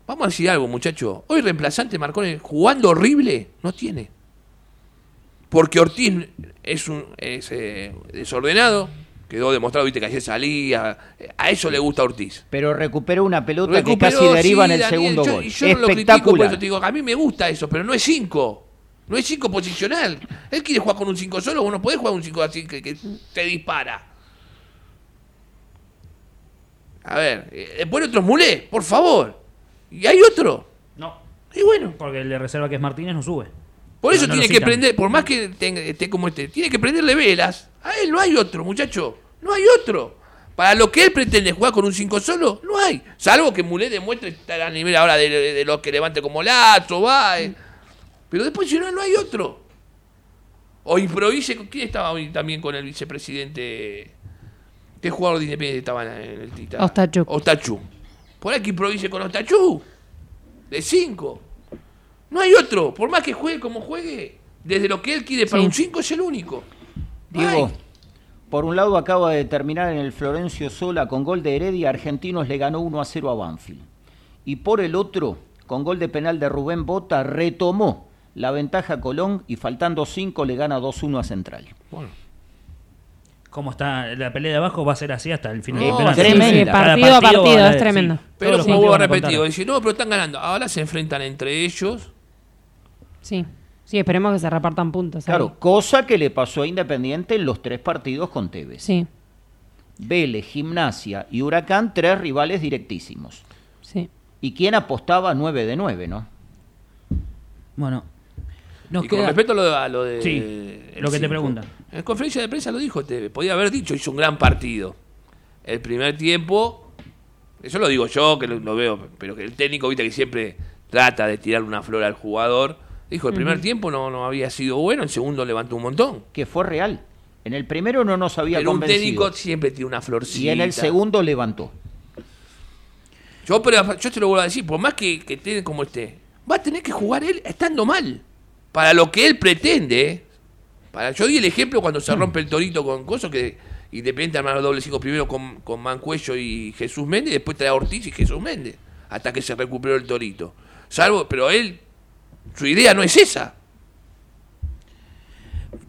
vamos a decir algo, muchacho. Hoy reemplazante Marcone jugando horrible no tiene. Porque Ortiz es un es, eh, desordenado, quedó demostrado, viste que ayer salía. A eso le gusta a Ortiz. Pero recuperó una pelota Recuperó, que casi deriva sí, en el Daniel, segundo yo- gol. Y yo no lo critico, por Espectacular. eso te digo, a mí me gusta eso, pero no es 5. No es 5 posicional. Él quiere jugar con un 5 solo, vos no podés jugar un 5 así que, que te dispara. A ver, eh, después otros mulés, por favor. Y hay otro. No. Y bueno, Porque el de reserva que es Martínez no sube. Por eso No, tiene que citan. prender, por más que tenga- esté como este, tiene que prenderle velas. A él no hay otro, muchacho. No hay otro. Para lo que él pretende jugar con un 5 solo, no hay. Salvo que Mulé demuestre estar a nivel ahora de, de los que levante como Lazo, va. eh. Pero después, si no, no hay otro. O improvise. ¿Quién estaba hoy también con el vicepresidente? ¿Qué jugador de Independiente estaba en el Tita? Ostachuk. Ostachuk. Por ahí que improvise con Ostachuk. De 5. No hay otro. Por más que juegue como juegue, desde lo que él quiere para Sí. un 5 es el único. Diego, por un lado acaba de terminar en el Florencio Sola con gol de Heredia, Argentinos le ganó 1 a 0 a Banfield. Y por el otro, con gol de penal de Rubén Bota, retomó la ventaja a Colón y faltando 5 le gana 2-1 a Central. Bueno. Como está la pelea de abajo, va a ser así hasta el final No, del tremendo. Sí, partido a partido, es tremendo. todos Pero como repetir, contar. dice, no, pero están ganando. Ahora se enfrentan entre ellos. Sí. Sí, esperemos que se repartan puntos. ahí. Claro, cosa que le pasó a Independiente en los tres partidos con Tevez. Sí, Vélez, Gimnasia y Huracán, tres rivales directísimos. sí. ¿Y quién apostaba 9 de 9, no? Bueno, nos y con respecto a lo de. a lo de- Sí, lo que te preguntan. En conferencia de prensa lo dijo Tevez. Podía haber dicho, hizo un gran partido. El primer tiempo, eso lo digo yo, que lo, lo veo, pero que el técnico, viste, que siempre trata de tirar una flor al jugador. Dijo, el primer tiempo no, no había sido bueno, el segundo levantó un montón. Que fue real. En el primero no nos había Pero un convencido. técnico siempre tiene una florcita. y en el segundo levantó. Yo, pero, yo te lo vuelvo a decir, por más que, que esté como esté, va a tener que jugar él estando mal. Para lo que él pretende. ¿eh? Para, yo di el ejemplo cuando se rompe el torito con cosas que Independiente armaron los dobles cinco primero con, con Mancuello y Jesús Méndez, y después trae a Ortiz y Jesús Méndez, hasta que se recuperó el torito. Salvo, pero él, su idea no es esa.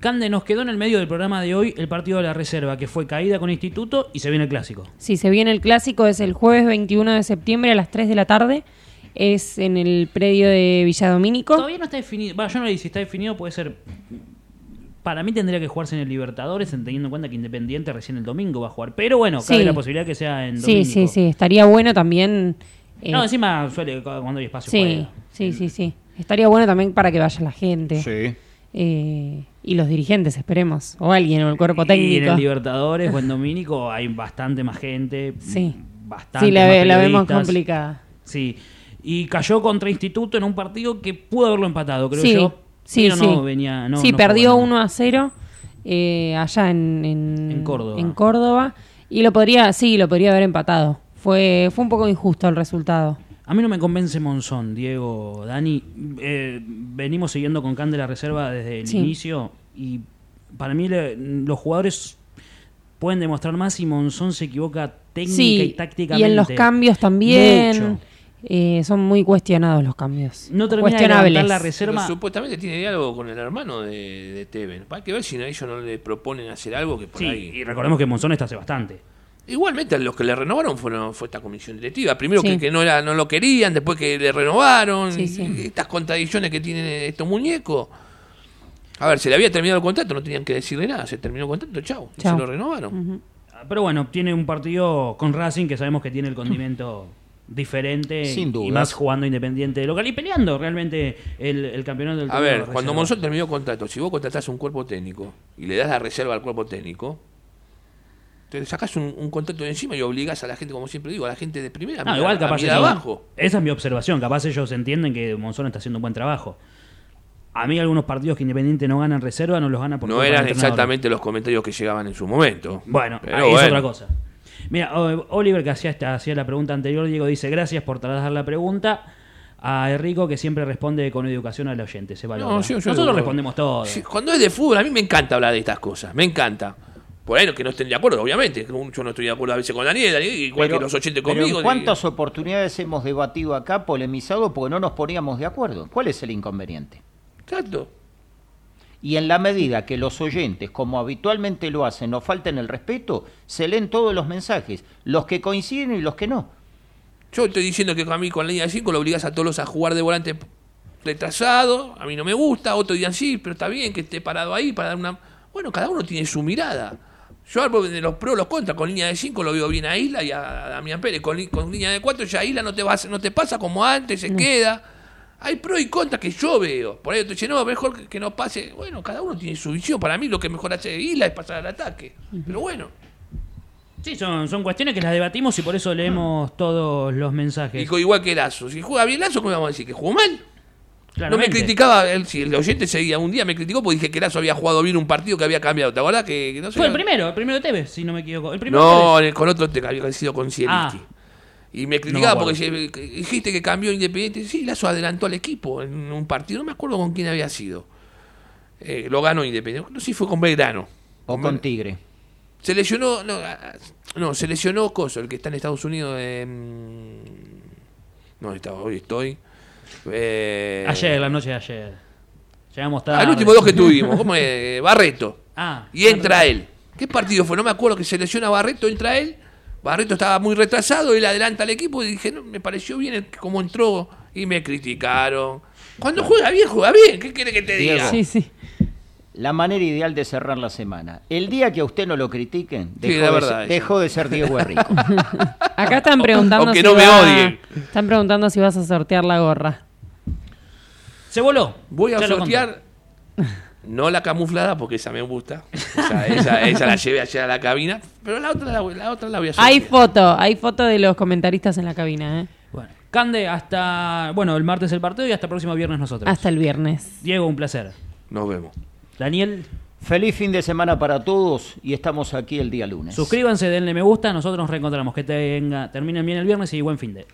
Cande, nos quedó en el medio del programa de hoy el partido de la reserva, que fue caída con Instituto y se viene el clásico. Sí, se viene el clásico, es el jueves 21 de septiembre a las 3 de la tarde. Es en el predio de Villadomínico. Todavía no está definido. Va, yo no le si está definido, puede ser. Para mí tendría que jugarse en el Libertadores, teniendo en cuenta que Independiente recién el domingo va a jugar. Pero bueno, cabe Sí. la posibilidad que sea en Sí, domingo. sí, sí. Estaría bueno también. eh, No, encima suele cuando hay espacio. sí, juega. sí, sí, sí. Estaría bueno también para que vaya la gente. Sí. eh, y los dirigentes, esperemos. O alguien, o el cuerpo Y en técnico. el Libertadores o en Domínico hay bastante más gente. Sí. Bastante Sí, la, más ve- la vemos complicada. Sí. Y cayó contra Instituto en un partido que pudo haberlo empatado, creo sí, yo. sí, pero sí. no venía. No, sí, no perdió bueno. 1 a 0 eh, allá en, en, En Córdoba. en Córdoba. Y lo podría, sí, lo podría haber empatado. Fue, fue un poco injusto el resultado. A mí no me convence Monzón, Diego, Dani. Eh, venimos siguiendo con Can de la Reserva desde el Sí. inicio y para mí le- los jugadores pueden demostrar más si Monzón se equivoca técnica y tácticamente. y en los cambios también. Mucho. eh, son muy cuestionados los cambios. No termina de Cuestionables. levantar la Pero reserva. supuestamente tiene diálogo con el hermano de, de Teven. Hay que ver si a ellos no le proponen hacer algo que por Sí, ahí... y recordemos que Monzón está hace bastante. Igualmente los que le renovaron fueron, fue esta comisión directiva. Primero Sí. que, que no era, no lo querían, después que le renovaron. Sí, sí. y Estas contradicciones que tienen estos muñecos. A ver, se le había terminado el contrato, no tenían que decirle nada. Se terminó el contrato, chau. y Chau. se lo renovaron. Pero bueno, tiene un partido con Racing que sabemos que tiene el condimento diferente Sin y dudas. más jugando independiente local y peleando realmente el, el campeonato del A de ver, cuando. Monzón terminó el contrato, si vos contratás un cuerpo técnico y le das la reserva al cuerpo técnico, te sacás un, un contrato de encima y obligás a la gente, como siempre digo, a la gente de primera No, mirar- igual a capaz mirar ellos- abajo. Esa es mi observación. Capaz ellos entienden que Monzón está haciendo un buen trabajo. A mí algunos partidos que Independiente no gana en reserva no los gana por No eran exactamente los comentarios que llegaban en su momento. Bueno, Pero es bueno. otra cosa. Mira, Oliver que hacía, esta, hacía la pregunta anterior, Diego dice, gracias por trasladar la pregunta. A Enrico que siempre responde con educación al oyente, se valora. No, sí, yo Nosotros digo- respondemos todo. Cuando es de fútbol, a mí me encanta hablar de estas cosas, me encanta. Por ahí que no estén de acuerdo, obviamente. Yo no estoy de acuerdo a veces con Daniel, igual Pero- que los 80 pero conmigo. ¿en ¿Cuántas oportunidades hemos debatido acá, polemizado, porque no nos poníamos de acuerdo? ¿Cuál es el inconveniente? Exacto. Y en la medida que los oyentes, como habitualmente lo hacen, nos falten el respeto, se leen todos los mensajes, los que coinciden y los que no. Yo estoy diciendo que a mí con la línea de 5 lo obligas a todos a jugar de volante retrasado. A mí no me gusta. Otros digan sí, pero está bien que esté parado ahí para dar una. Bueno, cada uno tiene su mirada. Yo hablo de los pros, los contras. Con línea de 5 lo veo bien a Isla y a Damián Pérez. Con, con línea de 4 ya Isla no te, va, no te pasa como antes, se queda. Hay pros y contras que yo veo. Por ahí te dicen, no, mejor que, que no pase. Bueno, cada uno tiene su visión. Para mí lo que mejor hace Isla es pasar al ataque. Pero bueno. Sí, son, son cuestiones que las debatimos y por eso leemos todos los mensajes. Y co- igual que Lazo. Si juega bien Lazo, ¿cómo vamos a decir? ¿Que jugó mal? No me criticaba, él, si el oyente seguía un día, me criticó porque dije que Lazo había jugado bien un partido que había cambiado. ¿Te acordás? Que, que no sé, Fue el primero, el primero de Tevez, si no me equivoco. El primero No, el- con otro te había sido con Zielinski. Ah. Y me criticaba No porque dijiste que cambió Independiente. Sí, Lazo adelantó al equipo en un partido. No me acuerdo con quién había sido. Eh, lo ganó Independiente. No sé si fue con Belgrano. O con Tigre. Se lesionó. No, ah, no, se lesionó Coso, el que está en Estados Unidos. eh, no, estaba, hoy estoy. Eh, Ayer, la noche de ayer. Llegamos tarde. Al último dos que tuvimos, ¿cómo es? Barreto. Ah, Y entra él. ¿Qué partido fue? No me acuerdo que se lesiona Barreto, entra él. Barreto estaba muy retrasado, él adelanta al equipo y dije, no, me pareció bien el- cómo entró y me criticaron. Cuando juega bien, juega bien. ¿Qué quiere que te diga? Sí, sí. La manera ideal de cerrar la semana. El día que a usted no lo critiquen, Sí, dejó, la de, verdad, ser, eso. dejó de ser Diego Herrico. Acá están preguntando Aunque si no me odien. Están preguntando si vas a sortear la gorra. Se voló. Voy a Ya sortear, no la camuflada, porque esa me gusta. Esa, esa, esa la llevé ayer a la cabina, pero la otra la, voy- la otra la voy a sortear. Hay foto, hay foto de los comentaristas en la cabina, ¿eh? Bueno, Cande, hasta. Bueno, el martes el partido y hasta el próximo viernes nosotros. Hasta el viernes. Diego, un placer. Nos vemos. Daniel, Feliz fin de semana para todos y estamos aquí el día lunes. suscríbanse, denle me gusta. Nosotros nos reencontramos. Que tenga, terminen bien el viernes y buen fin de.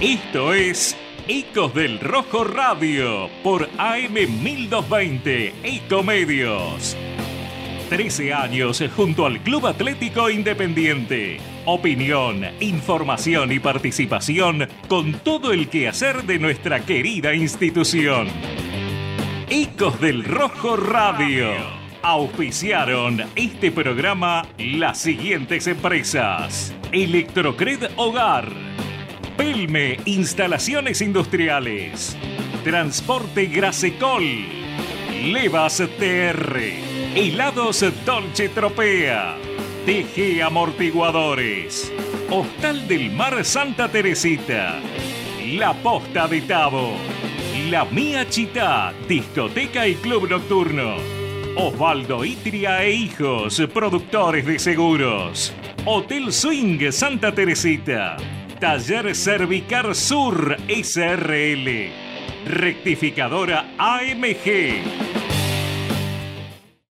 Esto es Ecos del Rojo Radio por AM 1220 Ecomedios. 13 años junto al Club Atlético Independiente. Opinión, información y participación con todo el quehacer de nuestra querida institución. Ecos del Rojo Radio. Auspiciaron este programa las siguientes empresas. Electrocred Hogar. Pelme Instalaciones Industriales. Transporte Grasecol. Levas TR. Helados Dolce Tropea. TG Amortiguadores. Hostal del Mar Santa Teresita. La Posta de Tabo. La Mía Chita, discoteca y club nocturno. Osvaldo Itria e Hijos, productores de seguros. Hotel Swing Santa Teresita. Taller Cervicar Sur SRL. Rectificadora AMG.